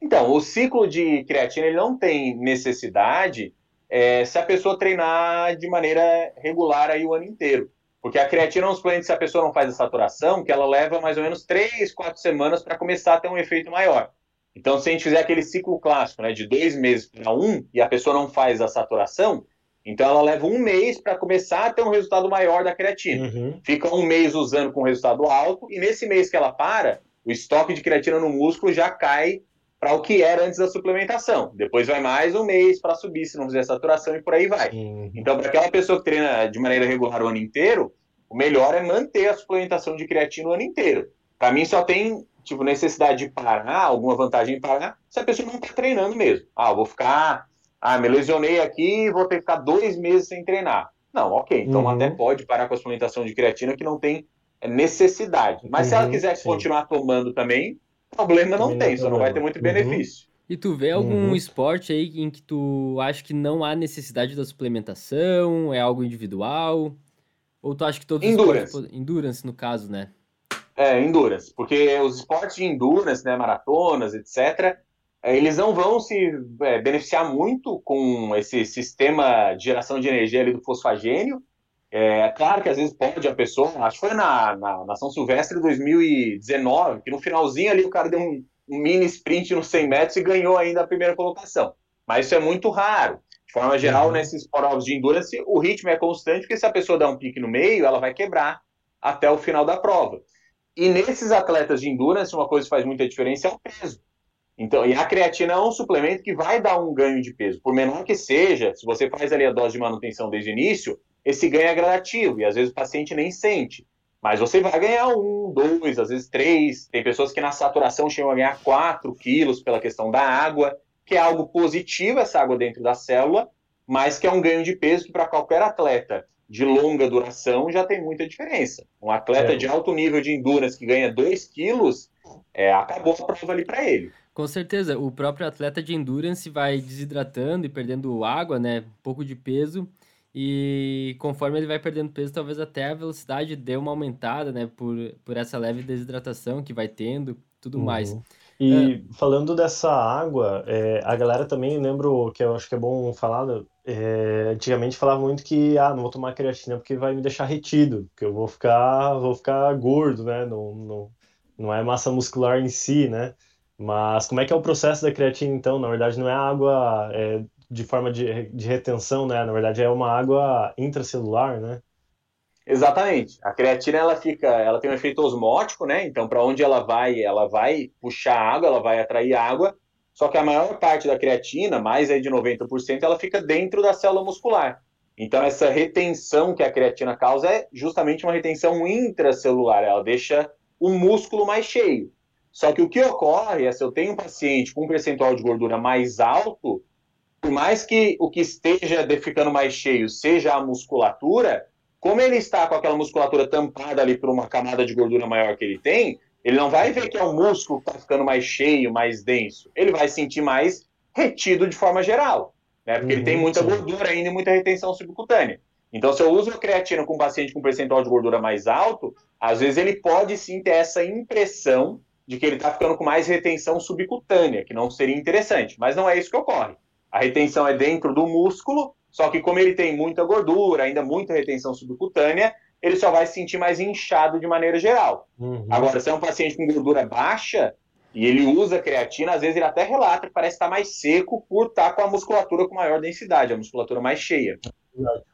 Então, o ciclo de creatina ele não tem necessidade é, se a pessoa treinar de maneira regular aí o ano inteiro. Porque a creatina é um suplemento, se a pessoa não faz a saturação, que ela leva mais ou menos 3, 4 semanas para começar a ter um efeito maior. Então, se a gente fizer aquele ciclo clássico, né, de dois meses para um, e a pessoa não faz a saturação, então ela leva um mês para começar a ter um resultado maior da creatina. Uhum. Fica um mês usando com resultado alto, e nesse mês que ela para, o estoque de creatina no músculo já cai para o que era antes da suplementação. Depois vai mais um mês para subir, se não fizer saturação, e por aí vai. Uhum. Então, para aquela pessoa que treina de maneira regular o ano inteiro, o melhor é manter a suplementação de creatina o ano inteiro. Para mim, só tem tipo necessidade de parar, alguma vantagem em parar, se a pessoa não está treinando mesmo. Ah, vou ficar ah, me lesionei aqui vou ter que ficar dois meses sem treinar. Não, ok. Então uhum. até pode parar com a suplementação de creatina que não tem necessidade. Mas uhum, se ela uhum, quiser sim. continuar tomando também, problema não tem, só não vai ter muito uhum. benefício. E tu vê algum uhum. esporte aí em que tu acha que não há necessidade da suplementação? É algo individual? Ou tu acha que todos endurance. os esportes... Endurance, no caso, né? É, endurance. Porque os esportes de endurance, né, maratonas, etc., é, eles não vão se é, beneficiar muito com esse sistema de geração de energia ali do fosfagênio. É claro que às vezes pode a pessoa, acho que foi na, na, na São Silvestre de 2019, que no finalzinho ali o cara deu um, um mini sprint nos 100 metros e ganhou ainda a primeira colocação. Mas isso é muito raro. De forma geral, uhum. nesses provas de endurance, o ritmo é constante, porque se a pessoa dá um pique no meio, ela vai quebrar até o final da prova. E nesses atletas de endurance, uma coisa que faz muita diferença é o peso. Então, e a creatina é um suplemento que vai dar um ganho de peso, por menor que seja, se você faz ali a dose de manutenção desde o início, esse ganho é gradativo e às vezes o paciente nem sente. Mas você vai ganhar um, dois, às vezes três. Tem pessoas que na saturação chegam a ganhar quatro quilos pela questão da água, que é algo positivo essa água dentro da célula, mas que é um ganho de peso que para qualquer atleta de longa duração já tem muita diferença. Um atleta é. de alto nível de endurance que ganha 2 quilos, é, acabou a prova ali para ele. Com certeza, o próprio atleta de endurance vai desidratando e perdendo água, né? Um pouco de peso. E conforme ele vai perdendo peso, talvez até a velocidade dê uma aumentada, né? Por, por essa leve desidratação que vai tendo, tudo uhum. mais. E é. falando dessa água, é, a galera também, lembro que eu acho que é bom falar, é, antigamente falava muito que, ah, não vou tomar creatina porque vai me deixar retido, que eu vou ficar, vou ficar gordo, né? Não, não, não é massa muscular em si, né? Mas como é que é o processo da creatina, então? Na verdade, não é água é, de forma de, de retenção, né? Na verdade, é uma água intracelular, né? Exatamente. A creatina ela fica, ela tem um efeito osmótico, né? Então, para onde ela vai, ela vai puxar água, ela vai atrair água. Só que a maior parte da creatina, mais aí de 90%, ela fica dentro da célula muscular. Então, essa retenção que a creatina causa é justamente uma retenção intracelular. Ela deixa o músculo mais cheio. Só que o que ocorre é se eu tenho um paciente com um percentual de gordura mais alto, por mais que o que esteja ficando mais cheio seja a musculatura, como ele está com aquela musculatura tampada ali por uma camada de gordura maior que ele tem, ele não vai ver que é o músculo que está ficando mais cheio, mais denso. Ele vai sentir mais retido de forma geral, né? Porque uhum, ele tem uhum, muita sim. gordura ainda e muita retenção subcutânea. Então, se eu uso a creatina com um paciente com percentual de gordura mais alto, às vezes ele pode sim ter essa impressão de que ele está ficando com mais retenção subcutânea, que não seria interessante, mas não é isso que ocorre. A retenção é dentro do músculo só que como ele tem muita gordura, ainda muita retenção subcutânea, ele só vai se sentir mais inchado de maneira geral. Uhum. Agora, se é um paciente com gordura baixa e ele usa creatina, às vezes ele até relata que parece estar mais seco por estar com a musculatura com maior densidade, a musculatura mais cheia.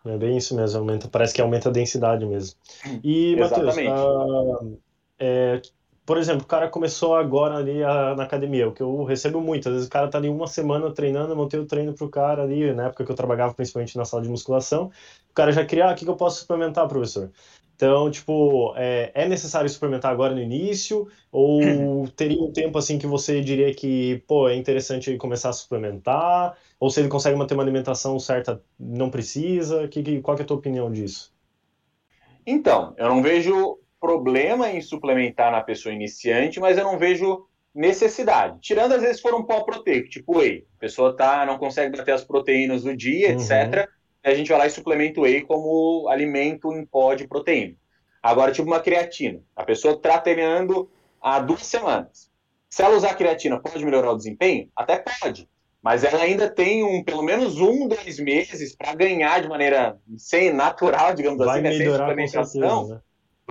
É bem isso mesmo, aumenta, parece que aumenta a densidade mesmo. E, Matheus, uh, é, por exemplo, o cara começou agora ali a, na academia, o que eu recebo muito. Às vezes o cara tá ali uma semana treinando, eu montei o treino pro cara ali, na época que eu trabalhava principalmente na sala de musculação. O cara já queria, ah, o que, que eu posso suplementar, professor? Então, tipo, é, é necessário suplementar agora no início? Ou teria um tempo assim que você diria que, pô, é interessante começar a suplementar? Ou se ele consegue manter uma alimentação certa, não precisa? Que, que, qual que é a tua opinião disso? Então, eu não vejo problema em suplementar na pessoa iniciante, mas eu não vejo necessidade. Tirando às vezes for um pó proteico, tipo whey. A pessoa tá, não consegue bater as proteínas do dia, uhum. etc. a gente vai lá e suplementa o whey como alimento em pó de proteína. Agora, tipo uma creatina. A pessoa está treinando há duas semanas. Se ela usar creatina, pode melhorar o desempenho? Até pode. Mas ela ainda tem um, pelo menos um, dois meses para ganhar de maneira sem natural, digamos vai assim, né? sem suplementação. Né?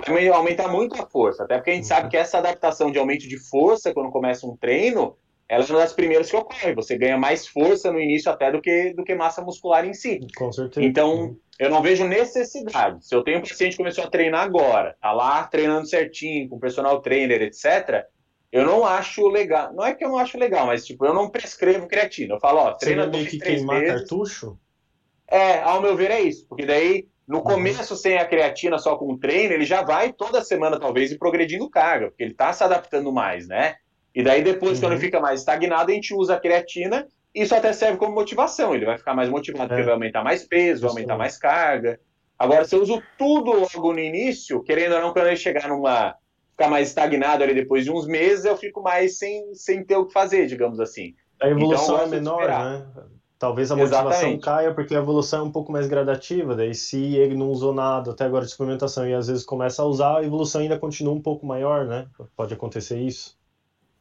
Vai aumentar muito a força. Até porque a gente uhum. sabe que essa adaptação de aumento de força, quando começa um treino, ela é uma das primeiras que ocorre. Você ganha mais força no início até do que, do que massa muscular em si. Com certeza. Então, uhum. eu não vejo necessidade. Se eu tenho um paciente que começou a treinar agora, tá lá treinando certinho, com personal trainer, etc., eu não acho legal. Não é que eu não acho legal, mas tipo, eu não prescrevo creatina. Eu falo, ó, treina Você meio que queimar vezes. cartucho? É, ao meu ver é isso. Porque daí no uhum. começo, sem a creatina, só com o treino, ele já vai toda semana, talvez, e progredindo carga, porque ele está se adaptando mais, né? E daí, depois, uhum. quando fica mais estagnado, a gente usa a creatina, e isso até serve como motivação. Ele vai ficar mais motivado, é. porque vai aumentar mais peso, vai aumentar mais carga. Agora, se eu uso tudo logo no início, querendo ou não, quando ele chegar numa. ficar mais estagnado ali depois de uns meses, eu fico mais sem, sem ter o que fazer, digamos assim. A evolução então, é menor, né? Talvez a motivação Exatamente. caia porque a evolução é um pouco mais gradativa, daí se ele não usou nada até agora de suplementação e às vezes começa a usar, a evolução ainda continua um pouco maior, né? Pode acontecer isso.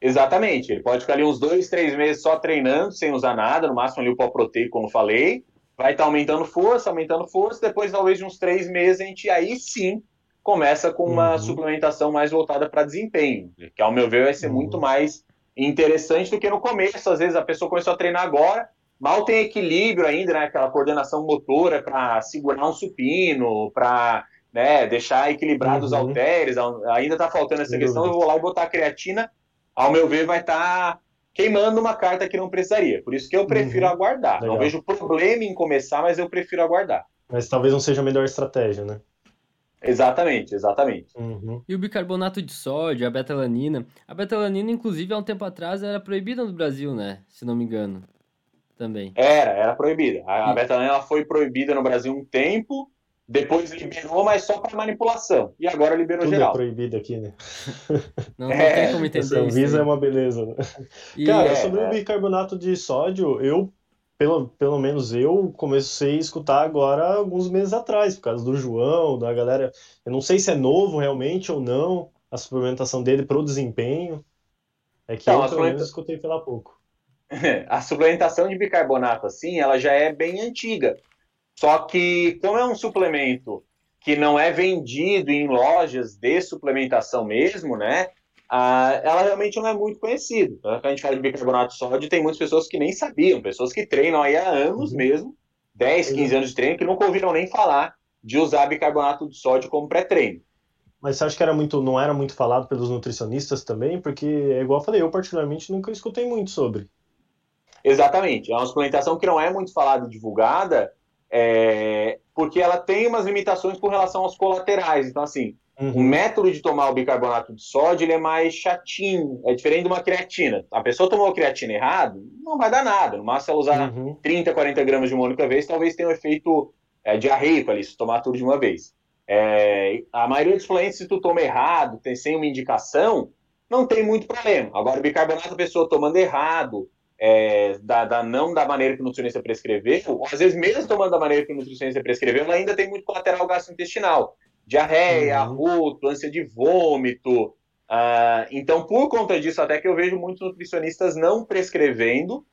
Exatamente, ele pode ficar ali uns dois, três meses só treinando, sem usar nada, no máximo ali o pó proteico, como falei, vai estar tá aumentando força, aumentando força, depois talvez de uns três meses a gente aí sim começa com uma uhum. suplementação mais voltada para desempenho, que ao meu ver vai ser uhum. muito mais interessante do que no começo, às vezes a pessoa começou a treinar agora, mal tem equilíbrio ainda, né? Aquela coordenação motora para segurar um supino, para né, deixar equilibrados uhum. os halteres. Ainda está faltando essa Sem questão. Eu vou lá e botar a creatina. Ao meu ver, vai estar tá queimando uma carta que não precisaria. Por isso que eu prefiro uhum. aguardar. Legal. Não vejo problema em começar, mas eu prefiro aguardar. Mas talvez não seja a melhor estratégia, né? Exatamente, exatamente. Uhum. E o bicarbonato de sódio, a betalanina. A betalanina, inclusive, há um tempo atrás era proibida no Brasil, né? Se não me engano também. Era, era proibida. A, a betanina foi proibida no Brasil um tempo, depois liberou, mas só para manipulação. E agora liberou Tudo geral. é proibido aqui, né? Não, não é, tem como entender isso. Visa aí. é uma beleza, né? E- Cara, é, sobre é. o bicarbonato de sódio, eu, pelo, pelo menos eu, comecei a escutar agora alguns meses atrás, por causa do João, da galera. Eu não sei se é novo realmente ou não, a suplementação dele pro desempenho. É que Não, eu, pelo menos, escutei pela pouco. a suplementação de bicarbonato, assim, ela já é bem antiga. Só que, como é um suplemento que não é vendido em lojas de suplementação mesmo, né? ah, ela realmente não é muito conhecida. Então, Quando a gente fala de bicarbonato de sódio, tem muitas pessoas que nem sabiam, pessoas que treinam aí há anos Uhum. mesmo, 10, 15 anos de treino, que nunca ouviram nem falar de usar bicarbonato de sódio como pré-treino. Mas você acha que era muito, não era muito falado pelos nutricionistas também? Porque, é igual eu falei, eu particularmente nunca escutei muito sobre. Exatamente. É uma suplementação que não é muito falada e divulgada, é, porque ela tem umas limitações com relação aos colaterais. Então, assim, o Uhum. método de tomar o bicarbonato de sódio ele é mais chatinho, é diferente de uma creatina. A pessoa tomou a creatina errado, não vai dar nada. No máximo, ela usar Uhum. 30, 40 gramas de uma única vez, talvez tenha um efeito é, diarreico ali, se tomar tudo de uma vez. É, a maioria dos suplementos, se tu toma errado, tem, sem uma indicação, não tem muito problema. Agora, o bicarbonato, a pessoa tomando errado, é, da, da- não da maneira que o nutricionista prescreveu, ou às vezes mesmo tomando da maneira que o nutricionista prescreveu, ela ainda tem muito colateral gastrointestinal. Diarreia, Uhum. arroto, ânsia de vômito. Ah, então, por conta disso, até que eu vejo muitos nutricionistas não prescrevendo,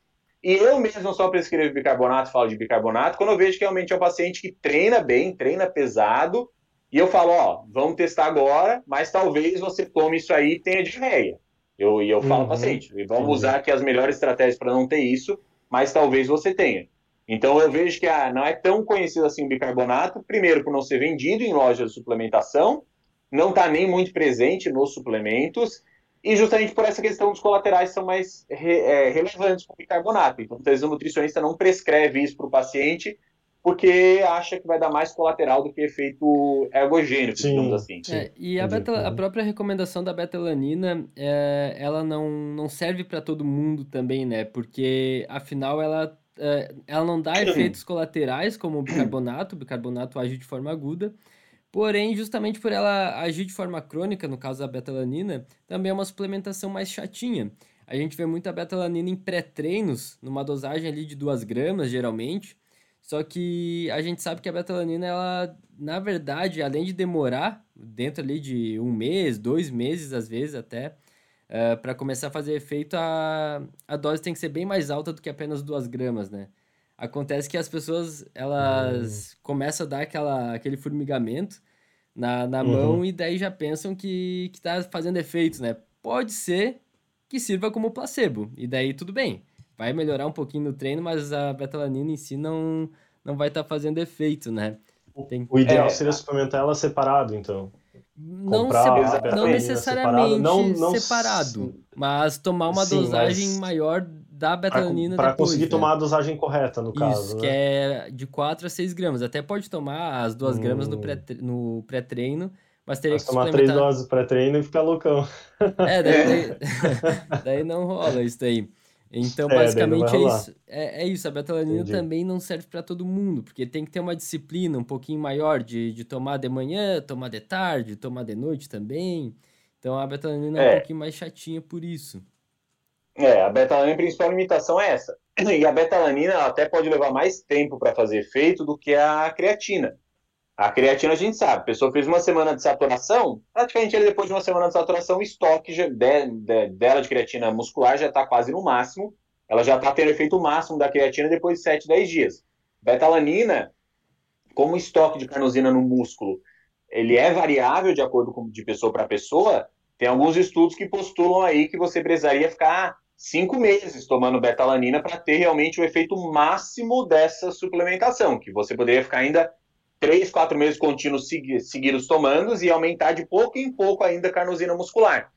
e eu mesmo só prescrevo bicarbonato, falo de bicarbonato, quando eu vejo que realmente é um paciente que treina bem, treina pesado, e eu falo, ó, vamos testar agora, mas talvez você tome isso aí e tenha diarreia. Eu, e eu falo Uhum, paciente, e vamos usar aqui as melhores estratégias para não ter isso, mas talvez você tenha. Então eu vejo que ah, não é tão conhecido assim o bicarbonato, primeiro por não ser vendido em lojas de suplementação, não está nem muito presente nos suplementos, e justamente por essa questão dos colaterais são mais re- é, relevantes com o bicarbonato. Então, às vezes, o nutricionista não prescreve isso para o paciente porque acha que vai dar mais colateral do que efeito ergogênico, Sim. digamos assim. Sim, É, e a, beta, a própria recomendação da betalanina, é, ela não, não serve para todo mundo também, né? Porque, afinal, ela, é, ela não dá efeitos colaterais como o bicarbonato, o bicarbonato age de forma aguda, porém, justamente por ela agir de forma crônica, no caso da betalanina, também é uma suplementação mais chatinha. A gente vê muita betalanina em pré-treinos, numa dosagem ali de 2 gramas, geralmente, só que a gente sabe que a betalanina, ela, na verdade, além de demorar dentro ali de um mês, dois meses, às vezes até, para começar a fazer efeito, a, a dose tem que ser bem mais alta do que apenas 2 gramas, né? Acontece que as pessoas, elas começam a dar aquela, aquele formigamento na, na Uhum. mão e daí já pensam que, que tá fazendo efeito, né? Pode ser que sirva como placebo, e daí tudo bem vai melhorar um pouquinho no treino, mas a betalanina em si não, não vai estar fazendo efeito, né? Tem- O ideal É. seria suplementar ela separado, então. Não, Comprar se- não necessariamente não- não separado, mas tomar uma Sim, dosagem mas- maior da betalanina Para depois, conseguir né? tomar a dosagem correta, no caso, Isso, né? que é de 4 a 6 gramas. Até pode tomar as 2 gramas no Hum. pré- no pré-treino, mas teria Mas que tomar três suplementar. doses pré-treino e ficar loucão. É, daí, daí, daí não rola isso daí. Então, É, basicamente é isso. É, é isso, a betalanina Entendi. também não serve para todo mundo, porque tem que ter uma disciplina um pouquinho maior de, de tomar de manhã, tomar de tarde, tomar de noite também. Então a betalanina é, um É. pouquinho mais chatinha por isso. É, a betalanina, a principal limitação é essa. E a betalanina ela até pode levar mais tempo para fazer efeito do que a creatina. A creatina a gente sabe, a pessoa fez uma semana de saturação, praticamente ele, depois de uma semana de saturação, o estoque de- de- dela de creatina muscular já está quase no máximo. Ela já está tendo efeito máximo da creatina depois de 7, 10 dias. Betalanina, como o estoque de carnosina no músculo, ele é variável de acordo com de pessoa para pessoa, tem alguns estudos que postulam aí que você precisaria ficar cinco meses tomando betalanina para ter realmente o efeito máximo dessa suplementação, que você poderia ficar ainda três, quatro meses contínuos segui- seguidos tomando e aumentar de pouco em pouco ainda a carnosina muscular.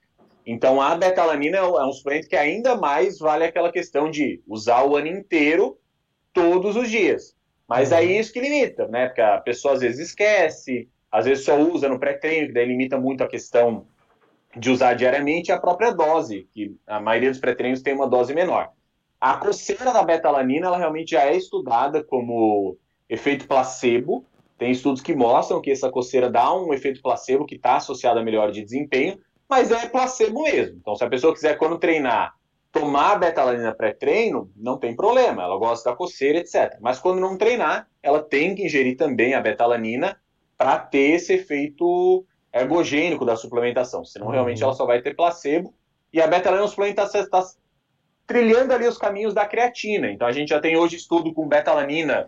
Então a betalanina é um é um suplemento que ainda mais vale aquela questão de usar o ano inteiro, todos os dias. Mas Uhum. aí é isso que limita, né? Porque a pessoa às vezes esquece, às vezes só usa no pré-treino, que daí limita muito a questão de usar diariamente a própria dose, que a maioria dos pré-treinos tem uma dose menor. A coceira da betalanina, ela realmente já é estudada como efeito placebo, Tem estudos que mostram que essa coceira dá um efeito placebo que está associado a melhora de desempenho, mas é placebo mesmo. Então, se a pessoa quiser, quando treinar, tomar betalanina pré-treino, não tem problema, ela gosta da coceira, etc. Mas quando não treinar, ela tem que ingerir também a betalanina para ter esse efeito ergogênico da suplementação, senão uhum. realmente ela só vai ter placebo. E a betalanina é uma suplementação está trilhando ali os caminhos da creatina. Então a gente já tem hoje estudo com betalanina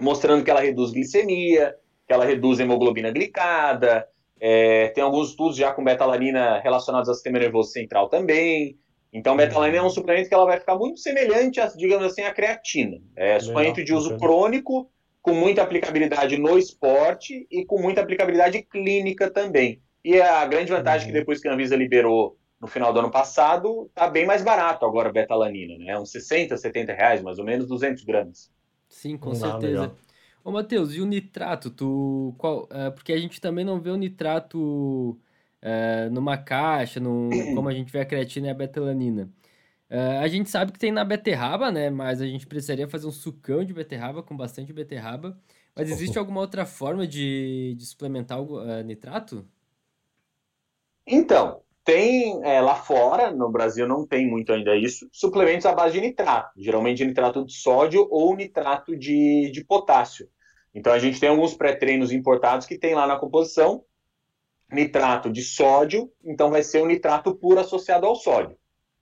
mostrando que ela reduz glicemia, que ela reduz hemoglobina glicada, é, tem alguns estudos já com betalanina relacionados ao sistema nervoso central também. Então, betalanina é um suplemento que ela vai ficar muito semelhante, a, digamos assim, à creatina. É suplemento de uso crônico, com muita aplicabilidade no esporte e com muita aplicabilidade clínica também. E a grande vantagem uhum. que depois que a Anvisa liberou no final do ano passado, está bem mais barato agora a betalanina, né? Uns 60, 70 reais, mais ou menos 200 gramas. Sim, com certeza. Ô, Matheus, e o nitrato? Tu, qual, é, porque a gente também não vê o nitrato é, numa caixa, no, como a gente vê a creatina e a betalanina. É, a gente sabe que tem na beterraba, né? Mas a gente precisaria fazer um sucão de beterraba com bastante beterraba. Mas existe alguma outra forma de, de suplementar o uh, nitrato? Então, tem é, lá fora, no Brasil não tem muito ainda isso, suplementos à base de nitrato, geralmente nitrato de sódio ou nitrato de, de potássio. Então a gente tem alguns pré-treinos importados que tem lá na composição nitrato de sódio, então vai ser o nitrato puro associado ao sódio.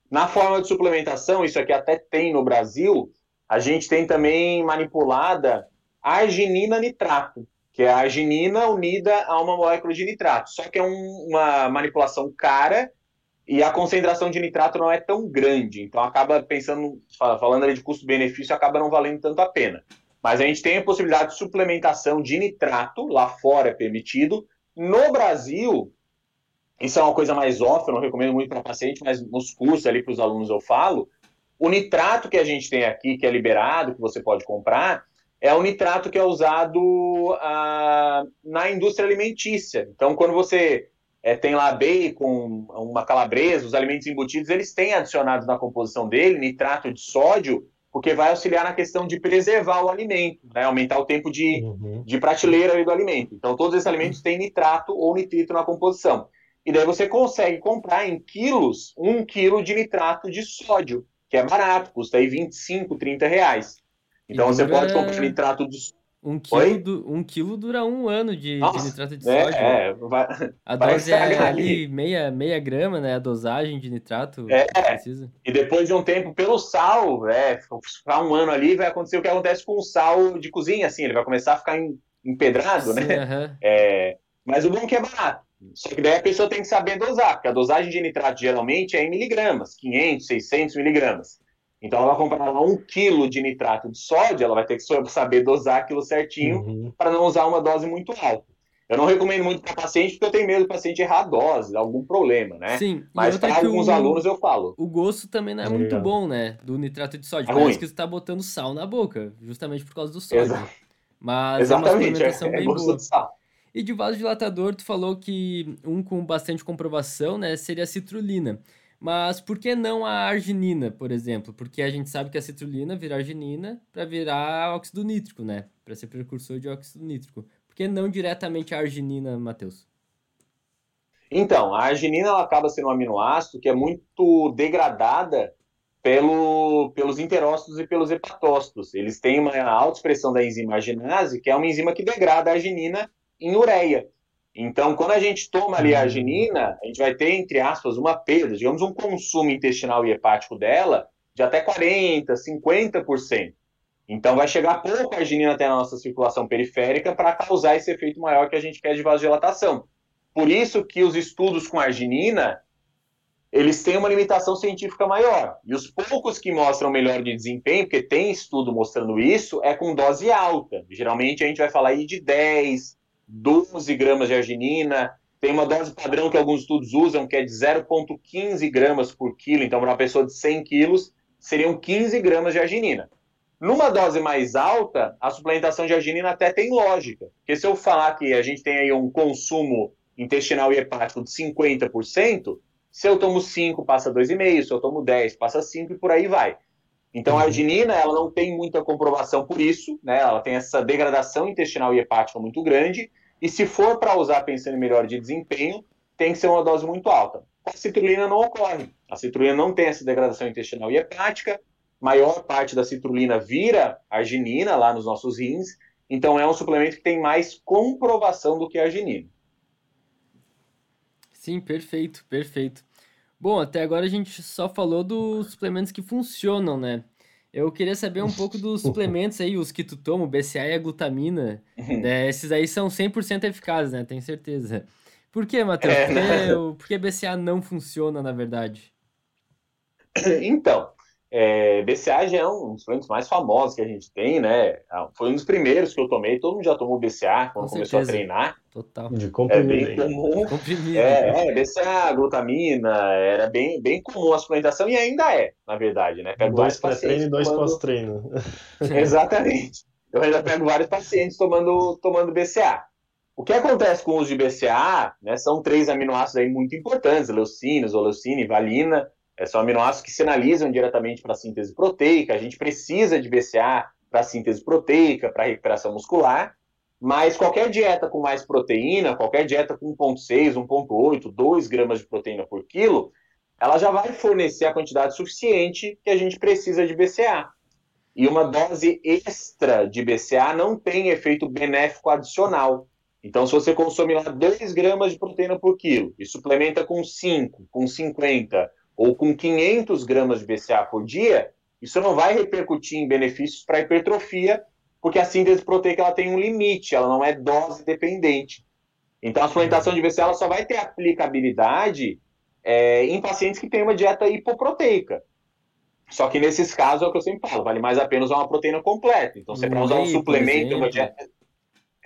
Na forma de suplementação, isso aqui até tem no Brasil, a gente tem também manipulada arginina nitrato, que é a arginina unida a uma molécula de nitrato. Só que é um, uma manipulação cara e a concentração de nitrato não é tão grande. Então acaba pensando, falando ali de custo-benefício, acaba não valendo tanto a pena. Mas a gente tem a possibilidade de suplementação de nitrato, lá fora é permitido. No Brasil, isso é uma coisa mais off, eu não recomendo muito para paciente, mas nos cursos ali para os alunos eu falo. O nitrato que a gente tem aqui, que é liberado, que você pode comprar, é o nitrato que é usado ah, na indústria alimentícia. Então, quando você é, tem lá bacon, uma calabresa, os alimentos embutidos, eles têm adicionado na composição dele nitrato de sódio, porque vai auxiliar na questão de preservar o alimento, né? aumentar o tempo de, uhum. de prateleira do alimento. Então, todos esses alimentos têm nitrato ou nitrito na composição. E daí você consegue comprar em quilos um quilo de nitrato de sódio, que é barato, custa aí 25, 30 reais. Então você pode comprar nitrato de um quilo, du... um quilo dura um ano de, Nossa, de nitrato de é, sódio. É, vai, a dose é ali meia, meia grama, né? A dosagem de nitrato é, precisa. E depois de um tempo, pelo sal, é, ficar um ano ali, vai acontecer o que acontece com o sal de cozinha, assim, ele vai começar a ficar empedrado, Sim, né? Uh -huh. é, mas o bom é que é barato. Só que daí a pessoa tem que saber dosar, porque a dosagem de nitrato geralmente é em miligramas, 500, 600 miligramas. Então, ela vai comprar um quilo de nitrato de sódio, ela vai ter que saber dosar aquilo certinho uhum. para não usar uma dose muito alta. Eu não recomendo muito para paciente, porque eu tenho medo do paciente errar a dose, algum problema, né? Sim. Mas para alguns o, alunos eu falo. O gosto também não é, é muito bom, né? Do nitrato de sódio. É Parece ruim. que você está botando sal na boca, justamente por causa do sódio. Exa Mas Exatamente, é uma é, é bem boa. De sal. E de vasodilatador, tu falou que um com bastante comprovação, né, seria a citrulina. Mas por que não a arginina, por exemplo? Porque a gente sabe que a citrulina vira arginina para virar óxido nítrico, né? Para ser precursor de óxido nítrico. Por que não diretamente a arginina, Matheus? Então, a arginina ela acaba sendo um aminoácido que é muito degradada pelo, pelos interócitos e pelos hepatócitos. Eles têm uma alta expressão da enzima arginase, que é uma enzima que degrada a arginina em ureia. Então, quando a gente toma ali a uhum. arginina, a gente vai ter, entre aspas, uma perda, digamos, um consumo intestinal e hepático dela de até 40%, 50%. Então, vai chegar pouco arginina até a nossa circulação periférica para causar esse efeito maior que a gente quer de vasodilatação. Por isso que os estudos com arginina, eles têm uma limitação científica maior. E os poucos que mostram melhor de desempenho, porque tem estudo mostrando isso, é com dose alta. Geralmente a gente vai falar aí de 10, 12 gramas de arginina. Tem uma dose padrão que alguns estudos usam, que é de 0,15 gramas por quilo. Então, para uma pessoa de 100 quilos, seriam 15 gramas de arginina. Numa dose mais alta, a suplementação de arginina até tem lógica. Porque se eu falar que a gente tem aí um consumo intestinal e hepático de 50%, se eu tomo 5, passa 2,5, se eu tomo 10, passa 5 e por aí vai. Então, a uhum. arginina, ela não tem muita comprovação por isso, né? Ela tem essa degradação intestinal e hepática muito grande, e se for para usar pensando em melhor de desempenho, tem que ser uma dose muito alta. A citrulina não ocorre. A citrulina não tem essa degradação intestinal e hepática, maior parte da citrulina vira arginina lá nos nossos rins, então é um suplemento que tem mais comprovação do que a arginina. Sim, perfeito, perfeito. Bom, até agora a gente só falou dos suplementos que funcionam, né? Eu queria saber um pouco dos suplementos aí, os que tu toma, o BCA e a glutamina. né? Esses aí são 100% eficazes, né? Tenho certeza. Por que, Matheus? É, Por que, né? BCA não funciona, na verdade? Então, é, BCA já é um dos suplementos mais famosos que a gente tem, né? Ah, foi um dos primeiros que eu tomei. Todo mundo já tomou BCA quando Com começou certeza. a treinar. Total. De comprimido. É bem comum. Comprimido. É, é, BCA, glutamina, era bem, bem comum a suplementação e ainda é, na verdade, né? Pego dois pré-treino e dois quando... pós-treino. Exatamente. Eu ainda pego vários pacientes tomando, tomando BCA. O que acontece com o uso de BCA, né, são três aminoácidos aí muito importantes, leucina, isoleucina e valina, são aminoácidos que sinalizam diretamente para a síntese proteica. A gente precisa de BCA para síntese proteica, para recuperação muscular. Mas qualquer dieta com mais proteína, qualquer dieta com 1,6, 1,8, 2 gramas de proteína por quilo, ela já vai fornecer a quantidade suficiente que a gente precisa de BCA. E uma dose extra de BCA não tem efeito benéfico adicional. Então, se você consome lá 2 gramas de proteína por quilo e suplementa com 5, com 50 ou com 500 gramas de BCA por dia, isso não vai repercutir em benefícios para a hipertrofia, porque a síntese proteica ela tem um limite, ela não é dose dependente. Então, a suplementação de BCA só vai ter aplicabilidade é, em pacientes que têm uma dieta hipoproteica. Só que nesses casos é o que eu sempre falo, vale mais a pena usar uma proteína completa. Então, você para usar um suplemento, uma dieta.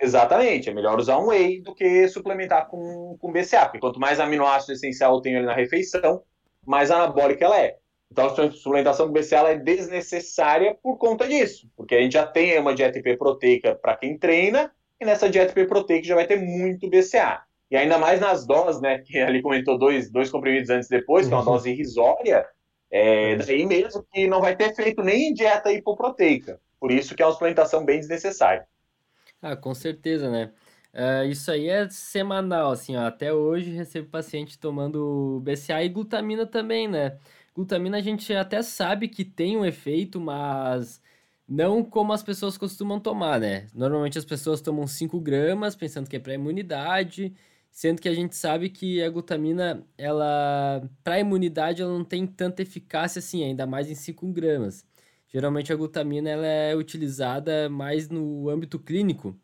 Exatamente, é melhor usar um whey do que suplementar com, com BCA, porque quanto mais aminoácido essencial eu tenho ali na refeição, mais anabólica ela é. Então, a suplementação com BCA é desnecessária por conta disso, porque a gente já tem uma dieta hiperproteica para quem treina, e nessa dieta hiperproteica já vai ter muito BCA. E ainda mais nas doses, né, que ali comentou dois, dois comprimidos antes e depois, que é uma dose irrisória, é daí mesmo que não vai ter efeito nem em dieta hipoproteica. Por isso que é uma suplementação bem desnecessária. Ah, com certeza, né? Uh, isso aí é semanal, assim, ó. Até hoje recebo paciente tomando BCA e glutamina também, né? Glutamina a gente até sabe que tem um efeito, mas não como as pessoas costumam tomar, né? Normalmente as pessoas tomam 5 gramas pensando que é para imunidade, sendo que a gente sabe que a glutamina, ela, para imunidade, ela não tem tanta eficácia assim, ainda mais em 5 gramas. Geralmente a glutamina ela é utilizada mais no âmbito clínico,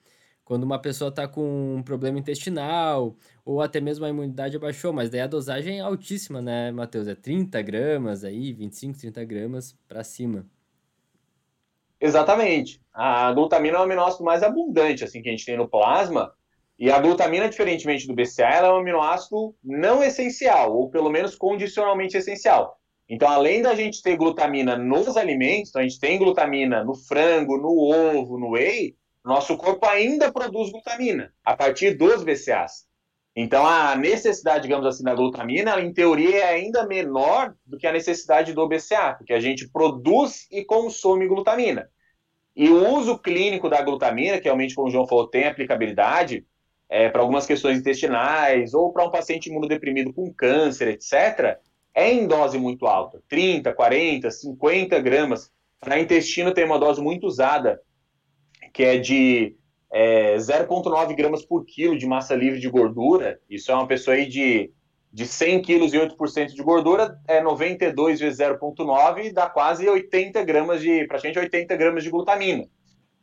quando uma pessoa está com um problema intestinal ou até mesmo a imunidade abaixou, mas daí a dosagem é altíssima, né, Matheus? É 30 gramas aí, 25, 30 gramas para cima. Exatamente. A glutamina é o aminoácido mais abundante assim que a gente tem no plasma. E a glutamina, diferentemente do BCA, ela é um aminoácido não essencial, ou pelo menos condicionalmente essencial. Então, além da gente ter glutamina nos alimentos, então a gente tem glutamina no frango, no ovo, no whey, nosso corpo ainda produz glutamina a partir dos BCAAs. Então, a necessidade, digamos assim, da glutamina, em teoria, é ainda menor do que a necessidade do BCA, porque a gente produz e consome glutamina. E o uso clínico da glutamina, que realmente, como o João falou, tem aplicabilidade é, para algumas questões intestinais ou para um paciente imunodeprimido com câncer, etc., é em dose muito alta 30, 40, 50 gramas. Para intestino, tem uma dose muito usada que é de é, 0,9 gramas por quilo de massa livre de gordura. Isso é uma pessoa aí de, de 100 quilos e 8% de gordura, é 92 vezes 0,9 dá quase 80 gramas de, praticamente 80 gramas de glutamina.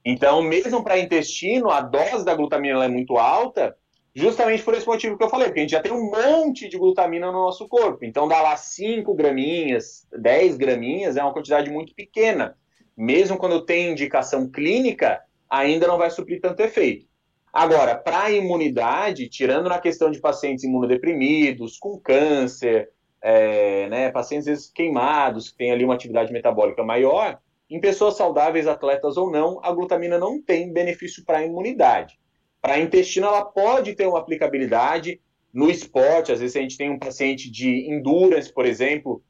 Então, mesmo para intestino, a dose da glutamina é muito alta, justamente por esse motivo que eu falei, porque a gente já tem um monte de glutamina no nosso corpo. Então, dá lá 5 graminhas, 10 graminhas, é uma quantidade muito pequena. Mesmo quando tem indicação clínica, ainda não vai suprir tanto efeito. Agora, para a imunidade, tirando na questão de pacientes imunodeprimidos, com câncer, é, né, pacientes queimados, que têm ali uma atividade metabólica maior, em pessoas saudáveis, atletas ou não, a glutamina não tem benefício para a imunidade. Para intestino, ela pode ter uma aplicabilidade no esporte. Às vezes a gente tem um paciente de endurance, por exemplo,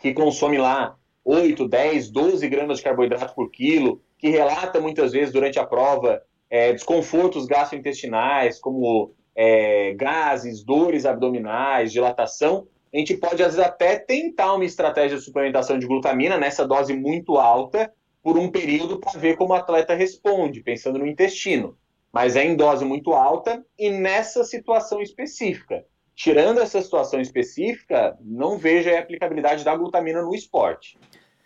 que consome lá 8, 10, 12 gramas de carboidrato por quilo, que relata muitas vezes durante a prova é, desconfortos gastrointestinais, como é, gases, dores abdominais, dilatação, a gente pode às vezes até tentar uma estratégia de suplementação de glutamina nessa dose muito alta por um período para ver como o atleta responde, pensando no intestino. Mas é em dose muito alta e nessa situação específica. Tirando essa situação específica, não vejo a aplicabilidade da glutamina no esporte.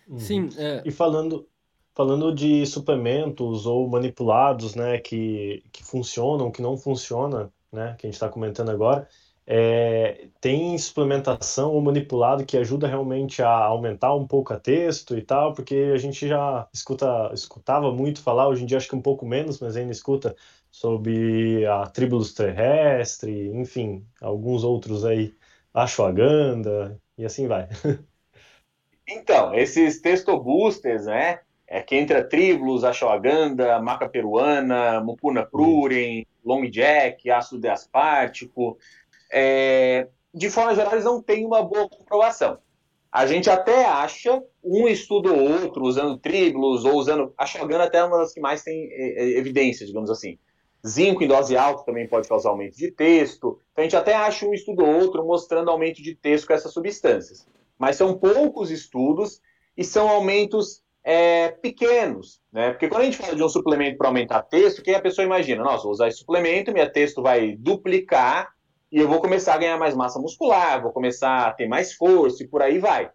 Uhum. Sim. É... E falando, falando de suplementos ou manipulados, né, que, que funcionam, que não funcionam, né, que a gente está comentando agora, é, tem suplementação ou manipulado que ajuda realmente a aumentar um pouco a texto e tal, porque a gente já escuta, escutava muito falar, hoje em dia acho que um pouco menos, mas ainda escuta sobre a tribulus terrestre, enfim, alguns outros aí, ashwagandha e assim vai. Então, esses texto boosters, né, é que entra tribulus, ashwagandha, maca peruana, mucuna prurem, long jack, ácido deaspártico, é, de forma geral, eles não têm uma boa comprovação. A gente até acha um estudo ou outro usando tribulus ou usando. A Shogun até é uma das que mais tem é, é, evidência, digamos assim. Zinco em dose alta também pode causar aumento de texto. Então a gente até acha um estudo ou outro mostrando aumento de texto com essas substâncias. Mas são poucos estudos e são aumentos é, pequenos, né? Porque quando a gente fala de um suplemento para aumentar texto, quem a pessoa imagina? Nossa, vou usar esse suplemento, minha texto vai duplicar e eu vou começar a ganhar mais massa muscular, vou começar a ter mais força e por aí vai.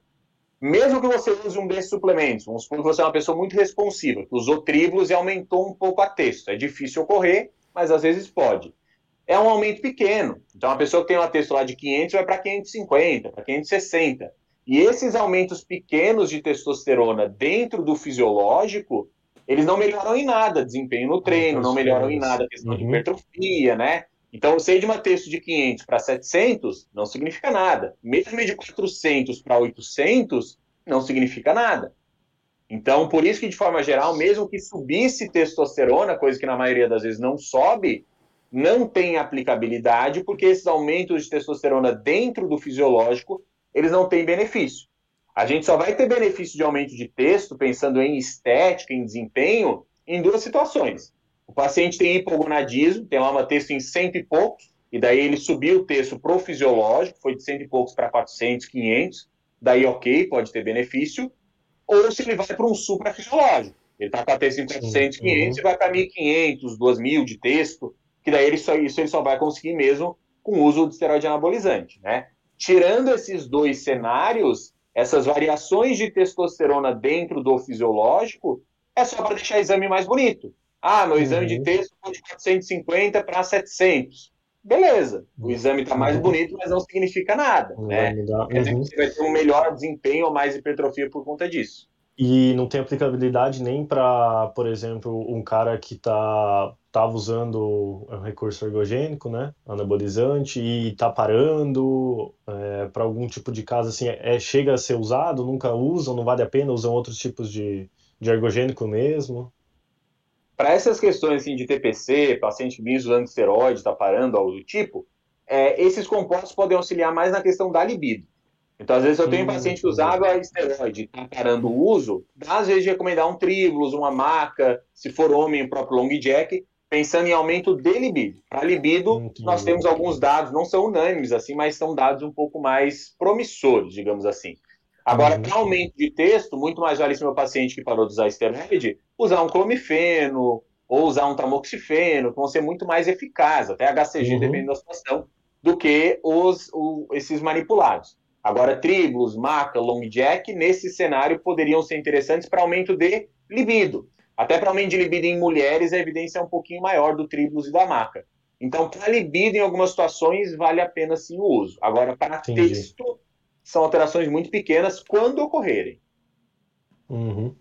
Mesmo que você use um desses suplementos, vamos supor que você é uma pessoa muito responsiva, que usou tribulus e aumentou um pouco a texto. É difícil ocorrer, mas às vezes pode. É um aumento pequeno. Então, a pessoa que tem uma texto lá de 500 vai para 550, para 560. E esses aumentos pequenos de testosterona dentro do fisiológico, eles não melhoram em nada desempenho no treino, não melhoram em nada a questão uhum. de hipertrofia, né? Então, sair de uma texto de 500 para 700 não significa nada. Mesmo de 400 para 800 não significa nada. Então, por isso que, de forma geral, mesmo que subisse testosterona, coisa que na maioria das vezes não sobe, não tem aplicabilidade, porque esses aumentos de testosterona dentro do fisiológico, eles não têm benefício. A gente só vai ter benefício de aumento de texto, pensando em estética, em desempenho, em duas situações. O paciente tem hipogonadismo, tem lá uma texto em cento e poucos, e daí ele subiu o texto pro fisiológico, foi de cento e poucos para 400, 500, daí ok, pode ter benefício, ou se ele vai para um suprafisiológico. Ele está com a texto em 400, 500 uhum. e vai para 1.500, 2.000 de texto, que daí ele só, isso ele só vai conseguir mesmo com o uso de esteroide anabolizante, né? Tirando esses dois cenários, essas variações de testosterona dentro do fisiológico, é só para deixar o exame mais bonito. Ah, meu exame uhum. de texto foi de 450 para 700. Beleza, o uhum. exame está mais uhum. bonito, mas não significa nada, né? Uhum. Quer dizer que você vai ter um melhor desempenho ou mais hipertrofia por conta disso. E não tem aplicabilidade nem para, por exemplo, um cara que tá estava usando um recurso ergogênico, né, anabolizante, e está parando é, para algum tipo de caso assim, é, chega a ser usado, nunca usam, não vale a pena, usam outros tipos de, de ergogênico mesmo? Para essas questões assim, de TPC, paciente vinho usando esteroide, está parando, algo do tipo, é, esses compostos podem auxiliar mais na questão da libido. Então, às vezes, eu tenho um paciente que usava esteroide, está parando o uso, dá às vezes recomendar um tribulus, uma maca, se for homem, o próprio long jack, pensando em aumento de libido. Para libido, Entendi. nós temos alguns dados, não são unânimes assim, mas são dados um pouco mais promissores, digamos assim. Agora, uhum. para aumento de texto, muito mais vale se meu paciente que parou de usar esteroide usar um clomifeno ou usar um tamoxifeno, que vão ser muito mais eficazes, até HCG, uhum. dependendo da situação, do que os, o, esses manipulados. Agora, tribos, maca, long jack, nesse cenário poderiam ser interessantes para aumento de libido. Até para aumento de libido em mulheres, a evidência é um pouquinho maior do tribulus e da maca. Então, para libido, em algumas situações, vale a pena sim o uso. Agora, para texto, são alterações muito pequenas quando ocorrerem. Uhum.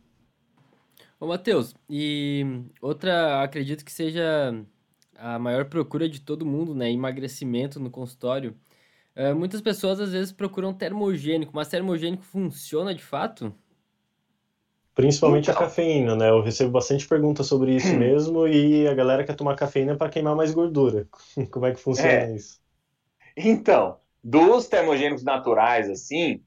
Ô, Matheus, e outra, acredito que seja a maior procura de todo mundo, né? Emagrecimento no consultório. Uh, muitas pessoas às vezes procuram termogênico, mas termogênico funciona de fato? Principalmente então. a cafeína, né? Eu recebo bastante perguntas sobre isso hum. mesmo e a galera quer tomar cafeína para queimar mais gordura. Como é que funciona é. isso? Então, dos termogênicos naturais, assim,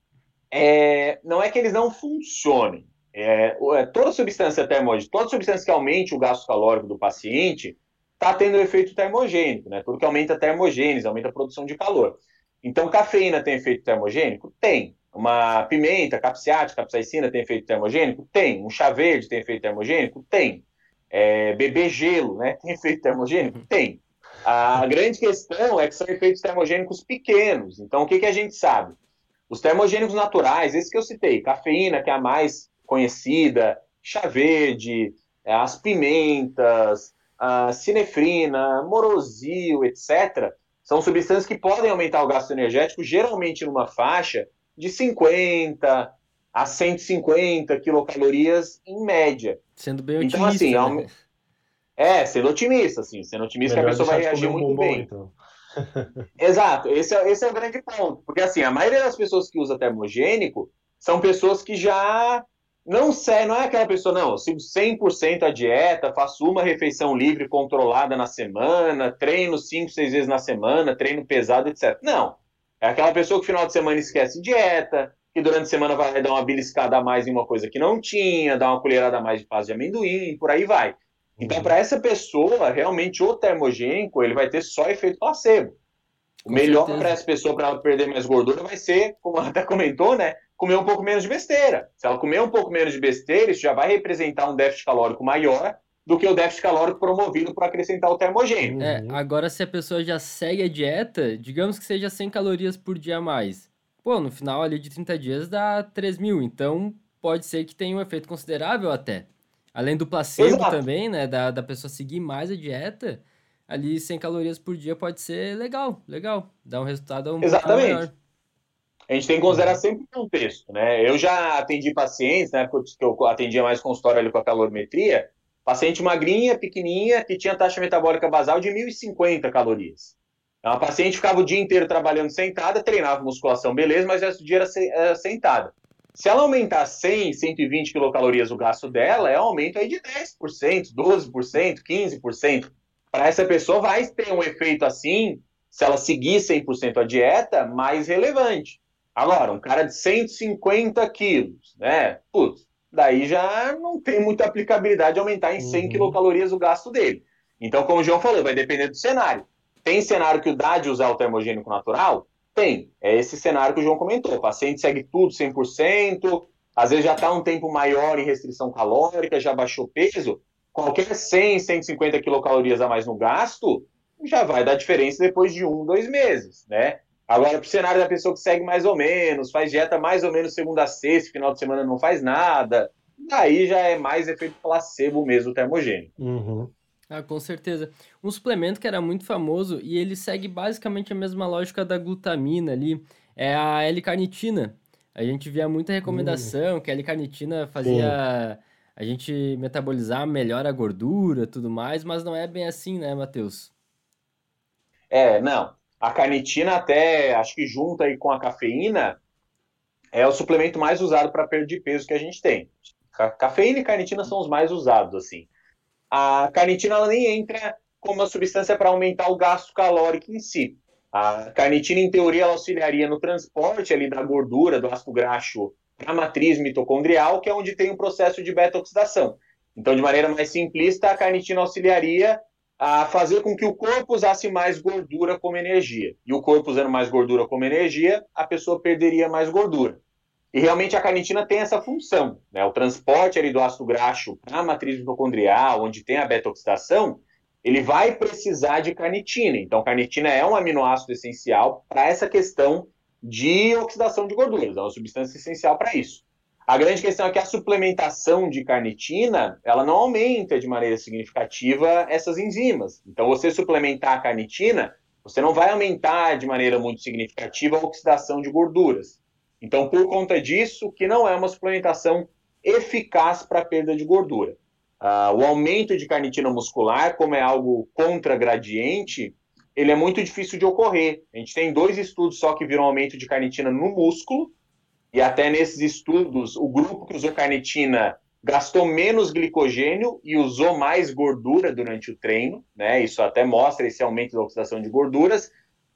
é, não é que eles não funcionem. É, é toda substância termogênica, toda substância que aumente o gasto calórico do paciente está tendo efeito termogênico, né? Tudo que aumenta a termogênese, aumenta a produção de calor. Então, cafeína tem efeito termogênico? Tem. Uma pimenta, capsiática, capsaicina tem efeito termogênico? Tem. Um chá verde tem efeito termogênico? Tem. É, beber gelo, né? Tem efeito termogênico? Tem. A grande questão é que são efeitos termogênicos pequenos. Então, o que, que a gente sabe? Os termogênicos naturais, esses que eu citei, cafeína, que é a mais conhecida, chá verde, é, as pimentas, a cinefrina, morosil, etc., são substâncias que podem aumentar o gasto energético, geralmente numa faixa de 50 a 150 quilocalorias em média. Sendo bem então, otimista. Então, assim, né? é, sendo otimista, assim, sendo otimista Melhor que a pessoa vai reagir muito bom, bem. Então. Exato, esse é, esse é o grande ponto. Porque, assim, a maioria das pessoas que usa termogênico são pessoas que já não sei, não é aquela pessoa, não, eu sigo 100% a dieta, faço uma refeição livre controlada na semana, treino 5, 6 vezes na semana, treino pesado, etc. Não. É aquela pessoa que no final de semana esquece dieta, que durante a semana vai dar uma beliscada a mais em uma coisa que não tinha, dar uma colherada a mais de paz de amendoim, por aí vai. Então, uhum. para essa pessoa, realmente o termogênico ele vai ter só efeito placebo. O melhor para essa pessoa, para ela perder mais gordura, vai ser, como ela até comentou, né? Comer um pouco menos de besteira. Se ela comer um pouco menos de besteira, isso já vai representar um déficit calórico maior do que o déficit calórico promovido por acrescentar o termogênico. É, agora se a pessoa já segue a dieta, digamos que seja 100 calorias por dia a mais. Pô, no final ali de 30 dias dá 3 mil, então pode ser que tenha um efeito considerável até. Além do placebo Exato. também, né? Da, da pessoa seguir mais a dieta, ali 100 calorias por dia pode ser legal, legal. Dá um resultado um Exatamente. maior. A gente tem que considerar sempre o contexto, né? Eu já atendi pacientes, né? Que eu atendia mais consultório ali com a calorimetria, paciente magrinha, pequenininha, que tinha taxa metabólica basal de 1.050 calorias. Então, a paciente ficava o dia inteiro trabalhando sentada, treinava musculação, beleza, mas o resto do dia era sentada. Se ela aumentar 100, 120 quilocalorias o gasto dela, é um aumento aí de 10%, 12%, 15%. Para essa pessoa vai ter um efeito assim, se ela seguir 100% a dieta, mais relevante. Agora, um cara de 150 quilos, né? Putz, daí já não tem muita aplicabilidade de aumentar em 100 uhum. quilocalorias o gasto dele. Então, como o João falou, vai depender do cenário. Tem cenário que dá de usar o termogênico natural? Tem. É esse cenário que o João comentou. O paciente segue tudo 100%, às vezes já está um tempo maior em restrição calórica, já baixou peso. Qualquer 100, 150 quilocalorias a mais no gasto já vai dar diferença depois de um, dois meses, né? Agora, para o cenário da pessoa que segue mais ou menos, faz dieta mais ou menos segunda a sexta, final de semana não faz nada, daí já é mais efeito placebo mesmo, termogênico. Uhum. Ah, com certeza. Um suplemento que era muito famoso e ele segue basicamente a mesma lógica da glutamina ali, é a L-carnitina. A gente via muita recomendação que a L-carnitina fazia Sim. a gente metabolizar melhor a gordura, tudo mais, mas não é bem assim, né, Matheus? É, não. A carnitina até, acho que junto aí com a cafeína, é o suplemento mais usado para perda de peso que a gente tem. Cafeína e carnitina são os mais usados, assim a carnitina ela nem entra como uma substância para aumentar o gasto calórico em si. A carnitina, em teoria, ela auxiliaria no transporte ali da gordura, do ácido graxo para a matriz mitocondrial, que é onde tem o um processo de beta-oxidação. Então, de maneira mais simplista, a carnitina auxiliaria a fazer com que o corpo usasse mais gordura como energia. E o corpo usando mais gordura como energia, a pessoa perderia mais gordura. E realmente a carnitina tem essa função, né? O transporte ali do ácido graxo para a matriz mitocondrial, onde tem a beta-oxidação, ele vai precisar de carnitina. Então, carnitina é um aminoácido essencial para essa questão de oxidação de gorduras, é uma substância essencial para isso. A grande questão é que a suplementação de carnitina, ela não aumenta de maneira significativa essas enzimas. Então, você suplementar a carnitina, você não vai aumentar de maneira muito significativa a oxidação de gorduras. Então, por conta disso, que não é uma suplementação eficaz para perda de gordura. Uh, o aumento de carnitina muscular, como é algo contragradiente, ele é muito difícil de ocorrer. A gente tem dois estudos só que viram aumento de carnitina no músculo, e até nesses estudos, o grupo que usou carnitina gastou menos glicogênio e usou mais gordura durante o treino, né? Isso até mostra esse aumento da oxidação de gorduras.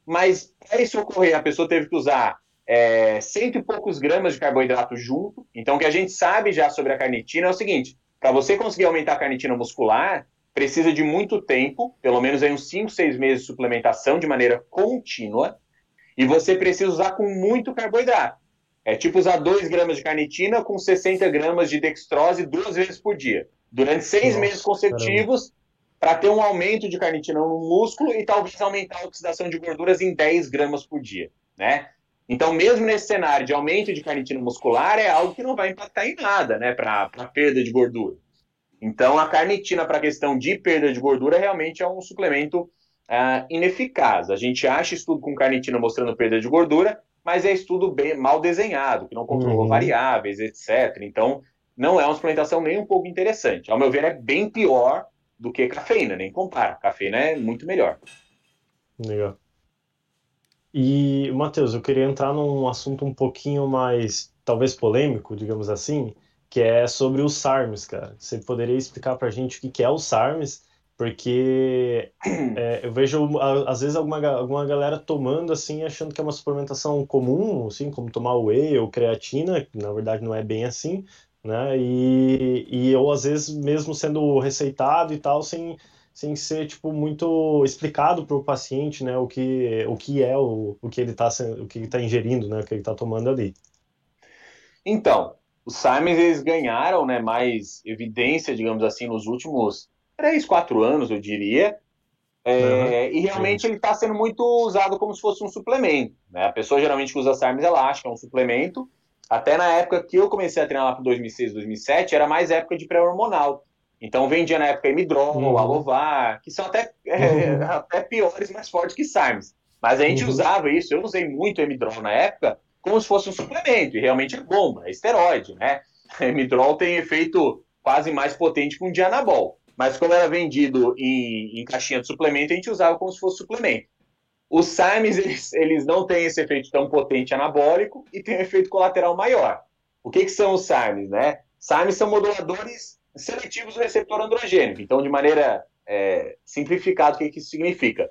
Mas para isso ocorrer, a pessoa teve que usar é, cento e poucos gramas de carboidrato junto. Então, o que a gente sabe já sobre a carnitina é o seguinte: para você conseguir aumentar a carnitina muscular, precisa de muito tempo, pelo menos aí uns 5, 6 meses de suplementação de maneira contínua, e você precisa usar com muito carboidrato. É tipo usar 2 gramas de carnitina com 60 gramas de dextrose duas vezes por dia, durante seis Nossa, meses consecutivos, para ter um aumento de carnitina no músculo e talvez aumentar a oxidação de gorduras em 10 gramas por dia, né? Então, mesmo nesse cenário de aumento de carnitina muscular, é algo que não vai impactar em nada, né, para perda de gordura. Então, a carnitina para a questão de perda de gordura realmente é um suplemento uh, ineficaz. A gente acha estudo com carnitina mostrando perda de gordura, mas é estudo bem mal desenhado, que não controlou uhum. variáveis, etc. Então, não é uma suplementação nem um pouco interessante. Ao meu ver, é bem pior do que cafeína, nem compara. Cafeína é muito melhor. Legal. E, Matheus, eu queria entrar num assunto um pouquinho mais, talvez polêmico, digamos assim, que é sobre os SARMs, cara. Você poderia explicar pra gente o que é o SARMs? Porque é, eu vejo, às vezes, alguma, alguma galera tomando, assim, achando que é uma suplementação comum, assim, como tomar whey ou creatina, que na verdade não é bem assim, né? E, e eu, às vezes, mesmo sendo receitado e tal, sem sem ser tipo muito explicado para o paciente, né, o que o que é o, o que ele está o que está ingerindo, né, o que ele está tomando ali. Então, os Simons eles ganharam, né, mais evidência, digamos assim, nos últimos três, quatro anos, eu diria. É, uhum, e realmente sim. ele está sendo muito usado como se fosse um suplemento. Né? A pessoa geralmente que usa SARMs, ela acha que é um suplemento. Até na época que eu comecei a treinar lá para 2006, 2007, era mais época de pré-hormonal. Então vendia na época Emidrol, uhum. Alovar, que são até, é, uhum. até piores, mais fortes que SARMs. Mas a gente uhum. usava isso, eu usei muito Emidrol na época, como se fosse um suplemento, e realmente é bom, é esteroide, né? Emidrol tem efeito quase mais potente que um dianabol. Mas como era vendido em, em caixinha de suplemento, a gente usava como se fosse suplemento. Os SARMs, eles, eles não têm esse efeito tão potente anabólico e tem um efeito colateral maior. O que, que são os SARMs, né? SARMs são moduladores seletivos do receptor androgênico. Então, de maneira é, simplificada, o que, que isso significa?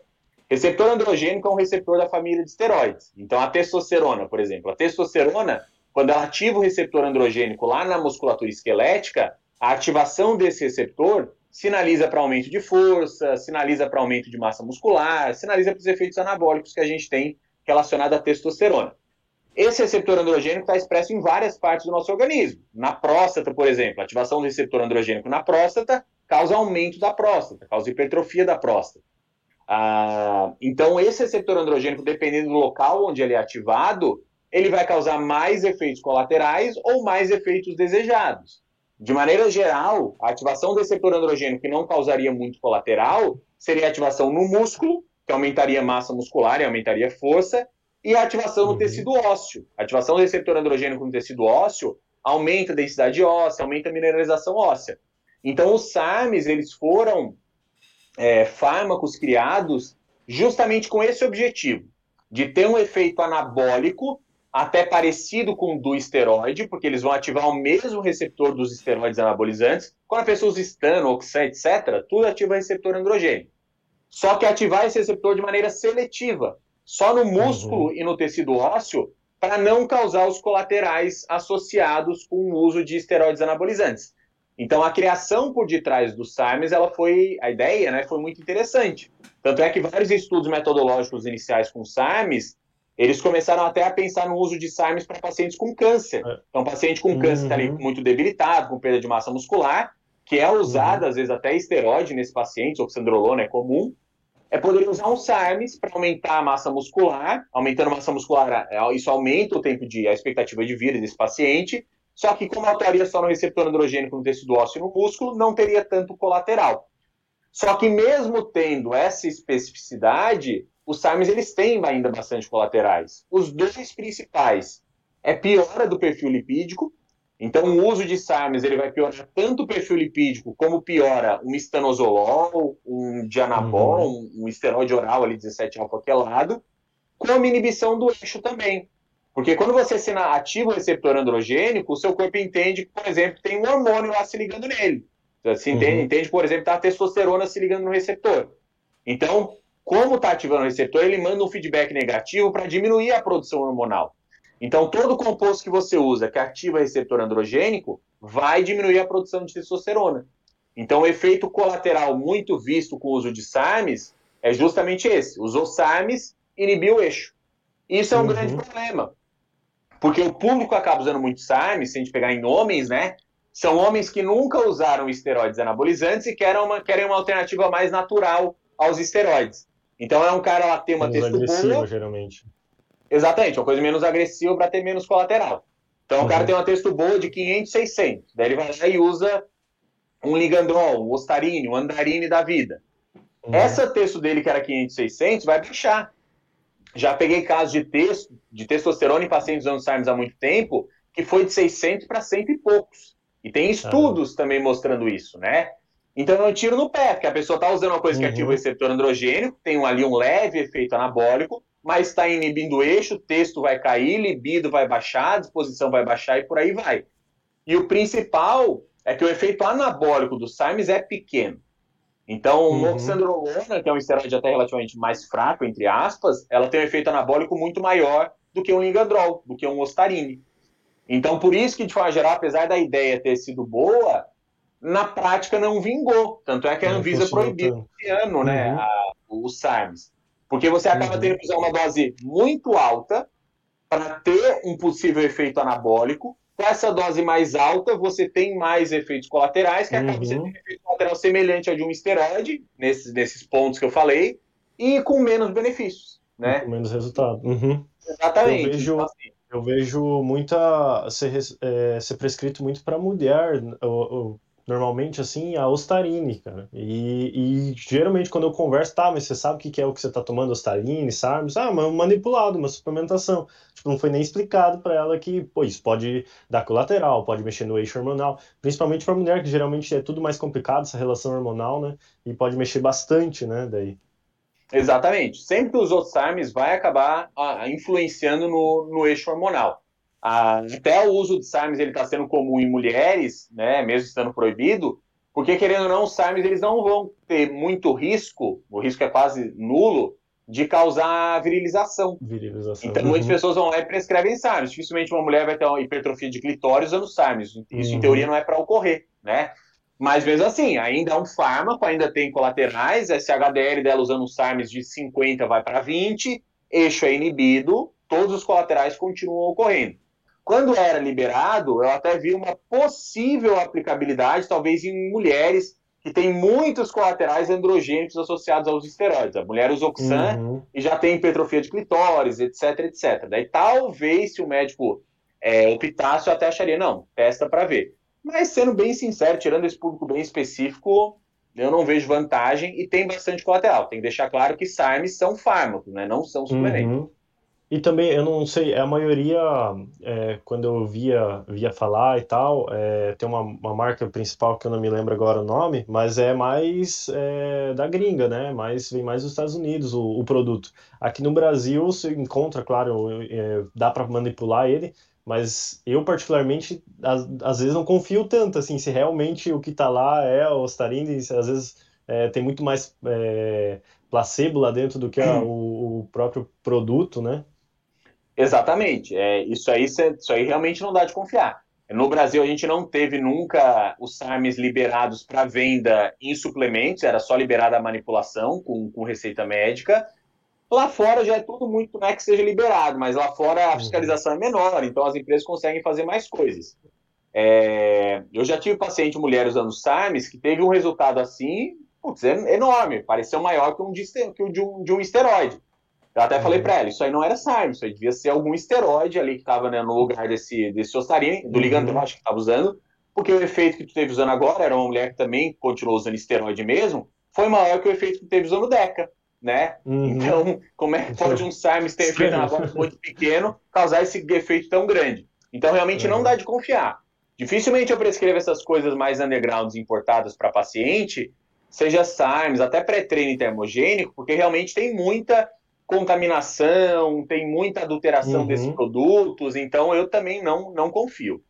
Receptor androgênico é um receptor da família de esteroides. Então, a testosterona, por exemplo. A testosterona, quando ela ativa o receptor androgênico lá na musculatura esquelética, a ativação desse receptor sinaliza para aumento de força, sinaliza para aumento de massa muscular, sinaliza para os efeitos anabólicos que a gente tem relacionado à testosterona. Esse receptor androgênico está expresso em várias partes do nosso organismo. Na próstata, por exemplo, a ativação do receptor androgênico na próstata causa aumento da próstata, causa hipertrofia da próstata. Ah, então, esse receptor androgênico, dependendo do local onde ele é ativado, ele vai causar mais efeitos colaterais ou mais efeitos desejados. De maneira geral, a ativação do receptor androgênico que não causaria muito colateral seria a ativação no músculo, que aumentaria massa muscular e aumentaria força, e a ativação no uhum. tecido ósseo. A ativação do receptor androgênico no tecido ósseo aumenta a densidade óssea, aumenta a mineralização óssea. Então, os SARMs, eles foram é, fármacos criados justamente com esse objetivo, de ter um efeito anabólico até parecido com o do esteroide, porque eles vão ativar o mesmo receptor dos esteroides anabolizantes. Quando a pessoa usa estano, oxã, etc., tudo ativa receptor androgênico. Só que ativar esse receptor de maneira seletiva, só no músculo uhum. e no tecido ósseo para não causar os colaterais associados com o uso de esteroides anabolizantes. Então a criação por detrás do SARMs, ela foi a ideia, né, foi muito interessante. Tanto é que vários estudos metodológicos iniciais com SARMs, eles começaram até a pensar no uso de SARMs para pacientes com câncer. É. Então, paciente com câncer está ali uhum. muito debilitado, com perda de massa muscular, que é usado uhum. às vezes até esteroide nesse paciente, oxandrolona é comum, é poder usar um SARMs para aumentar a massa muscular, aumentando a massa muscular, é, isso aumenta o tempo de, a expectativa de vida desse paciente, só que como atuaria só no receptor androgênico no tecido ósseo e no músculo, não teria tanto colateral. Só que mesmo tendo essa especificidade, os SARMs eles têm ainda bastante colaterais. Os dois principais é piora do perfil lipídico, então, o uso de SARMs ele vai piorar tanto o perfil lipídico, como piora um estanozolol, um dianabol, uhum. um, um esteroide oral ali, 17-alfa-quelado, como inibição do eixo também. Porque quando você ativa o receptor androgênico, o seu corpo entende que, por exemplo, tem um hormônio lá se ligando nele. Você uhum. entende, entende, por exemplo, que tá a testosterona se ligando no receptor. Então, como está ativando o receptor, ele manda um feedback negativo para diminuir a produção hormonal. Então, todo composto que você usa que ativa receptor androgênico vai diminuir a produção de testosterona. Então, o efeito colateral muito visto com o uso de SARMs é justamente esse. Usou SARMs, inibiu o eixo. Isso é um uhum. grande problema. Porque o público acaba usando muito SARMs, se a gente pegar em homens, né? São homens que nunca usaram esteroides anabolizantes e querem uma, querem uma alternativa mais natural aos esteroides. Então é um cara lá tem uma textura boa. geralmente. Exatamente, uma coisa menos agressiva para ter menos colateral. Então uhum. o cara uhum. tem uma textura boa de 500, 600. Daí ele vai lá e usa um ligandrol, um ostarine, um andarine da vida. Uhum. Essa texto dele, que era 500, 600, vai puxar. Já peguei casos de texto, de testosterona em pacientes usando SARMs há muito tempo, que foi de 600 para cento e poucos. E tem estudos também mostrando isso, né? Então é um tiro no pé, porque a pessoa está usando uma coisa que ativa o uhum. receptor androgênico, tem ali um leve efeito anabólico, mas está inibindo o eixo, o texto vai cair, libido vai baixar, a disposição vai baixar e por aí vai. E o principal é que o efeito anabólico do SARMs é pequeno. Então, uhum. oxandrolona, que é um esteroide até relativamente mais fraco, entre aspas, ela tem um efeito anabólico muito maior do que um ligadrol, do que um ostarine. Então, por isso que, de forma geral, apesar da ideia ter sido boa, na prática não vingou. Tanto é que a Anvisa proibiu esse ano né, uhum. a, os SARMs. Porque você acaba uhum. tendo que usar uma dose muito alta para ter um possível efeito anabólico. Com essa dose mais alta, você tem mais efeitos colaterais, que acaba sendo uhum. um efeito colateral semelhante ao de um esteroide, nesses, nesses pontos que eu falei, e com menos benefícios. Né? Com menos resultado. Uhum. Exatamente. Eu vejo, então, assim, eu vejo muita ser, é, ser prescrito muito para mulher, ou, normalmente, assim, a Ostarine, cara. E, e, geralmente quando eu converso, tá, mas você sabe o que é o que você tá tomando, Ostarine, sabe? Ah, mas manipulado, uma suplementação. Tipo, não foi nem explicado para ela que, pô, isso pode dar colateral, pode mexer no eixo hormonal, principalmente para mulher, que geralmente é tudo mais complicado, essa relação hormonal, né? E pode mexer bastante, né, daí. Exatamente. Sempre os Osarmes vai acabar ah, influenciando no, no eixo hormonal. Até o uso de SARMs ele está sendo comum em mulheres, né, mesmo estando proibido, porque querendo ou não, os SARMs eles não vão ter muito risco, o risco é quase nulo, de causar virilização. virilização. Então, muitas uhum. pessoas vão lá e prescrevem SARMs. Dificilmente uma mulher vai ter uma hipertrofia de clitóris usando SARMs. Isso, uhum. em teoria, não é para ocorrer, né? Mas mesmo assim, ainda é um fármaco, ainda tem colaterais, esse HDL dela usando SARMs de 50 vai para 20, eixo é inibido, todos os colaterais continuam ocorrendo. Quando era liberado, eu até vi uma possível aplicabilidade, talvez em mulheres que têm muitos colaterais androgênicos associados aos esteroides. A mulher usa Oxan uhum. e já tem hipertrofia de clitóris, etc, etc. Daí talvez, se o médico é, optasse, eu até acharia, não, testa para ver. Mas sendo bem sincero, tirando esse público bem específico, eu não vejo vantagem e tem bastante colateral. Tem que deixar claro que SARMs são fármacos, né? não são suplementos. Uhum. E também, eu não sei, a maioria, é, quando eu via, via falar e tal, é, tem uma, uma marca principal que eu não me lembro agora o nome, mas é mais é, da gringa, né? Mais, vem mais dos Estados Unidos o, o produto. Aqui no Brasil você encontra, claro, é, dá para manipular ele, mas eu particularmente, às, às, vezes não confio tanto, assim, se realmente o que está lá é o Ostarine, às vezes é, tem muito mais é, placebo lá dentro do que a, o, o próprio produto, né? Exatamente. É, isso, aí, isso aí realmente não dá de confiar. No Brasil, a gente não teve nunca os SARMs liberados para venda em suplementos, era só liberada a manipulação com, com receita médica. Lá fora já é tudo muito, não é que seja liberado, mas lá fora a uhum. fiscalização é menor, então as empresas conseguem fazer mais coisas. É, eu já tive paciente mulher usando SARMs que teve um resultado assim, putz, é enorme, pareceu maior que um de, que um, de um, de um esteroide. Eu até falei uhum. para ela, isso aí não era SARM, isso aí devia ser algum esteroide ali que estava né, no lugar desse, desse ostarine, do uhum. ligandrol, acho que estava usando, porque o efeito que tu teve usando agora era uma mulher que também continuou usando esteroide mesmo, foi maior que o efeito que tu teve usando DECA, né? Uhum. Então, como é que pode um SARM ter efeito muito pequeno causar esse efeito tão grande? Então, realmente não uhum. dá de confiar. Dificilmente eu prescrevo essas coisas mais undergrounds importadas para paciente, seja SARMs, até pré-treino termogênico, porque realmente tem muita contaminação, tem muita adulteração uhum. desses produtos, então eu também não, não confio.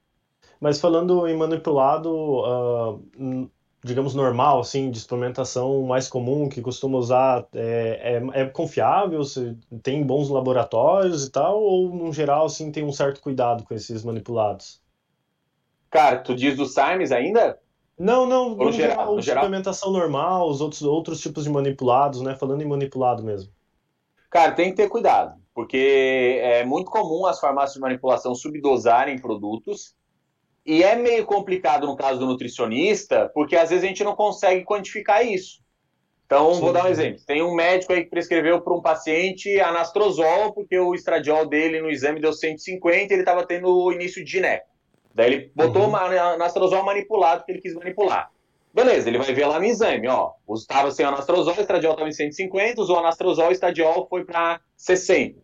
Mas falando em manipulado, uh, digamos, normal, assim, de suplementação mais comum, que costuma usar, é, é, é confiável? Tem bons laboratórios e tal? Ou, no geral, assim, tem um certo cuidado com esses manipulados? Cara, tu diz do Simes ainda? Não, não, no, no geral, geral, suplementação normal, os outros, outros tipos de manipulados, né? Falando em manipulado mesmo. Cara, tem que ter cuidado, porque é muito comum as farmácias de manipulação subdosarem produtos e é meio complicado no caso do nutricionista, porque às vezes a gente não consegue quantificar isso. Então, Sim. vou dar um exemplo. Tem um médico aí que prescreveu para um paciente anastrozol, porque o estradiol dele no exame deu 150 e ele estava tendo o início de gineco. Daí ele botou uhum. anastrozol manipulado, que ele quis manipular. Beleza, ele vai ver lá no exame, ó. Estava sem anastrozol, o estradiol estava em 150, usou anastrozol, o estradiol foi para 60.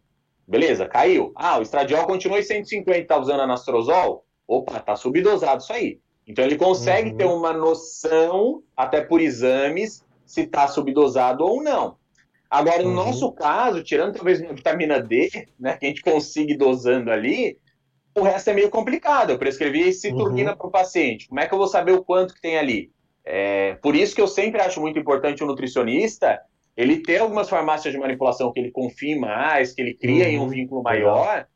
Beleza, caiu. Ah, o estradiol continuou em 150, está usando anastrozol? opa, tá subdosado isso aí. Então ele consegue uhum. ter uma noção, até por exames, se tá subdosado ou não. Agora, no uhum. nosso caso, tirando talvez uma vitamina D, né, que a gente consiga dosando ali, o resto é meio complicado. Eu prescrevi citurguina uhum. para o paciente. Como é que eu vou saber o quanto que tem ali? É, por isso que eu sempre acho muito importante o nutricionista ele ter algumas farmácias de manipulação que ele confie mais, que ele cria uhum. em um vínculo maior,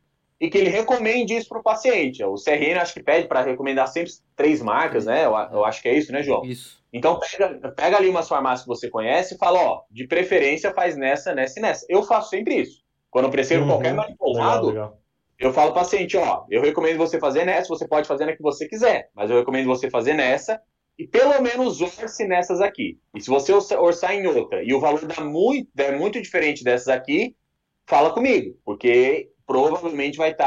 e que ele recomende isso para o paciente. O CRN acho que pede para recomendar sempre três marcas, né? Eu, eu, acho que é isso, né, João? Isso. Então pega, pega ali umas farmácias que você conhece e fala, ó, de preferência faz nessa, nessa e nessa. Eu faço sempre isso. Quando eu prescrevo uhum. qualquer manipulado, legal, legal. eu falo paciente, ó, eu recomendo você fazer nessa, você pode fazer na que você quiser, mas eu recomendo você fazer nessa e pelo menos orce nessas aqui. E se você orçar em outra e o valor dá muito, é muito diferente dessas aqui, fala comigo, porque provavelmente vai estar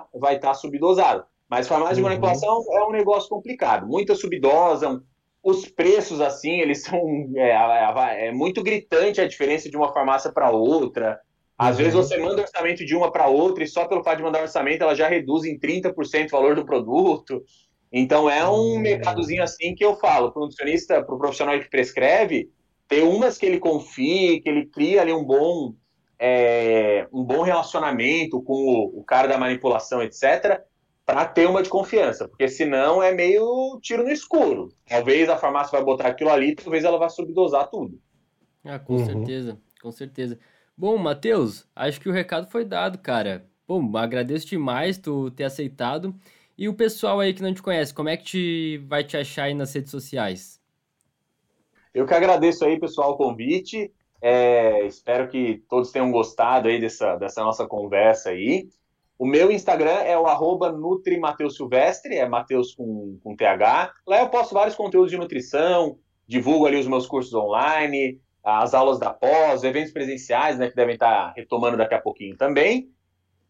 tá, vai tá subdosado. Mas farmácia de uhum. manipulação é um negócio complicado. Muitas subdosam, os preços, assim, eles são. É, é, é muito gritante a diferença de uma farmácia para outra. Às uhum. vezes você manda orçamento de uma para outra e só pelo fato de mandar orçamento ela já reduz em 30% o valor do produto. Então é um uhum. mercadozinho assim que eu falo para o nutricionista, para o profissional que prescreve, tem umas que ele confia, que ele cria ali um bom é, um bom relacionamento com o, o cara da manipulação, etc., para ter uma de confiança, porque senão é meio tiro no escuro. Talvez a farmácia vai botar aquilo ali, talvez ela vá subdosar tudo. Ah, com uhum. certeza, com certeza. Bom, Matheus, acho que o recado foi dado, cara. Bom, agradeço demais tu ter aceitado. E o pessoal aí que não te conhece, como é que te, vai te achar aí nas redes sociais? Eu que agradeço aí, pessoal, o convite. É, espero que todos tenham gostado aí dessa, dessa nossa conversa aí. O meu Instagram é o arroba NutriMateusSilvestre, é Mateus com, com TH. Lá eu posto vários conteúdos de nutrição, divulgo ali os meus cursos online, as aulas da pós, eventos presenciais, né, que devem estar retomando daqui a pouquinho também.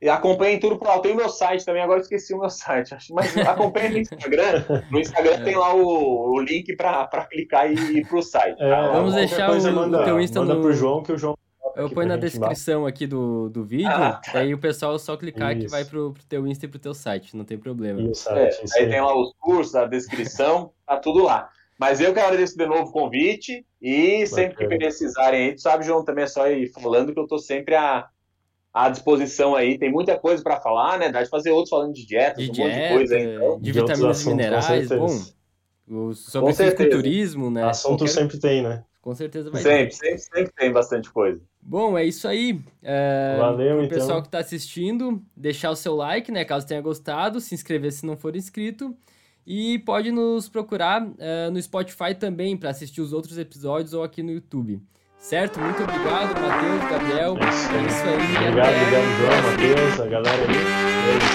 E acompanhem tudo por lá. Tem o meu site também, agora esqueci o meu site. Mas acompanhem no Instagram. No Instagram tem lá o, o link para clicar e ir pro site. É, tá? Vamos deixar o, manda, o teu Insta manda no... pro João, que o João eu ponho na descrição aqui do, do vídeo, ah, tá. aí o pessoal só clicar isso. que vai pro, pro teu Insta e pro teu site, não tem problema. Isso, é, aí tem lá os cursos, a descrição, tá tudo lá. Mas eu que agradeço de novo o convite e sempre que precisarem aí, tu sabe, João, também é só ir falando que eu tô sempre a, à disposição aí. Tem muita coisa para falar, né? Dá de fazer outros falando de dieta, de um dieta, monte de coisa aí. Então. De, vitaminas e minerais, bom. sobre fisiculturismo, né? Assunto Qualquer... sempre tem, né? Com certeza vai sempre, ter. Sempre, sempre tem bastante coisa. Bom, é isso aí. É, Valeu, então. pessoal que está assistindo, deixar o seu like, né? Caso tenha gostado, se inscrever se não for inscrito. E pode nos procurar uh, no Spotify também para assistir os outros episódios ou aqui no YouTube. Certo? Muito obrigado, Matheus, Gabriel. É isso aí. Obrigado, obrigado, João, Matheus, a galera aí.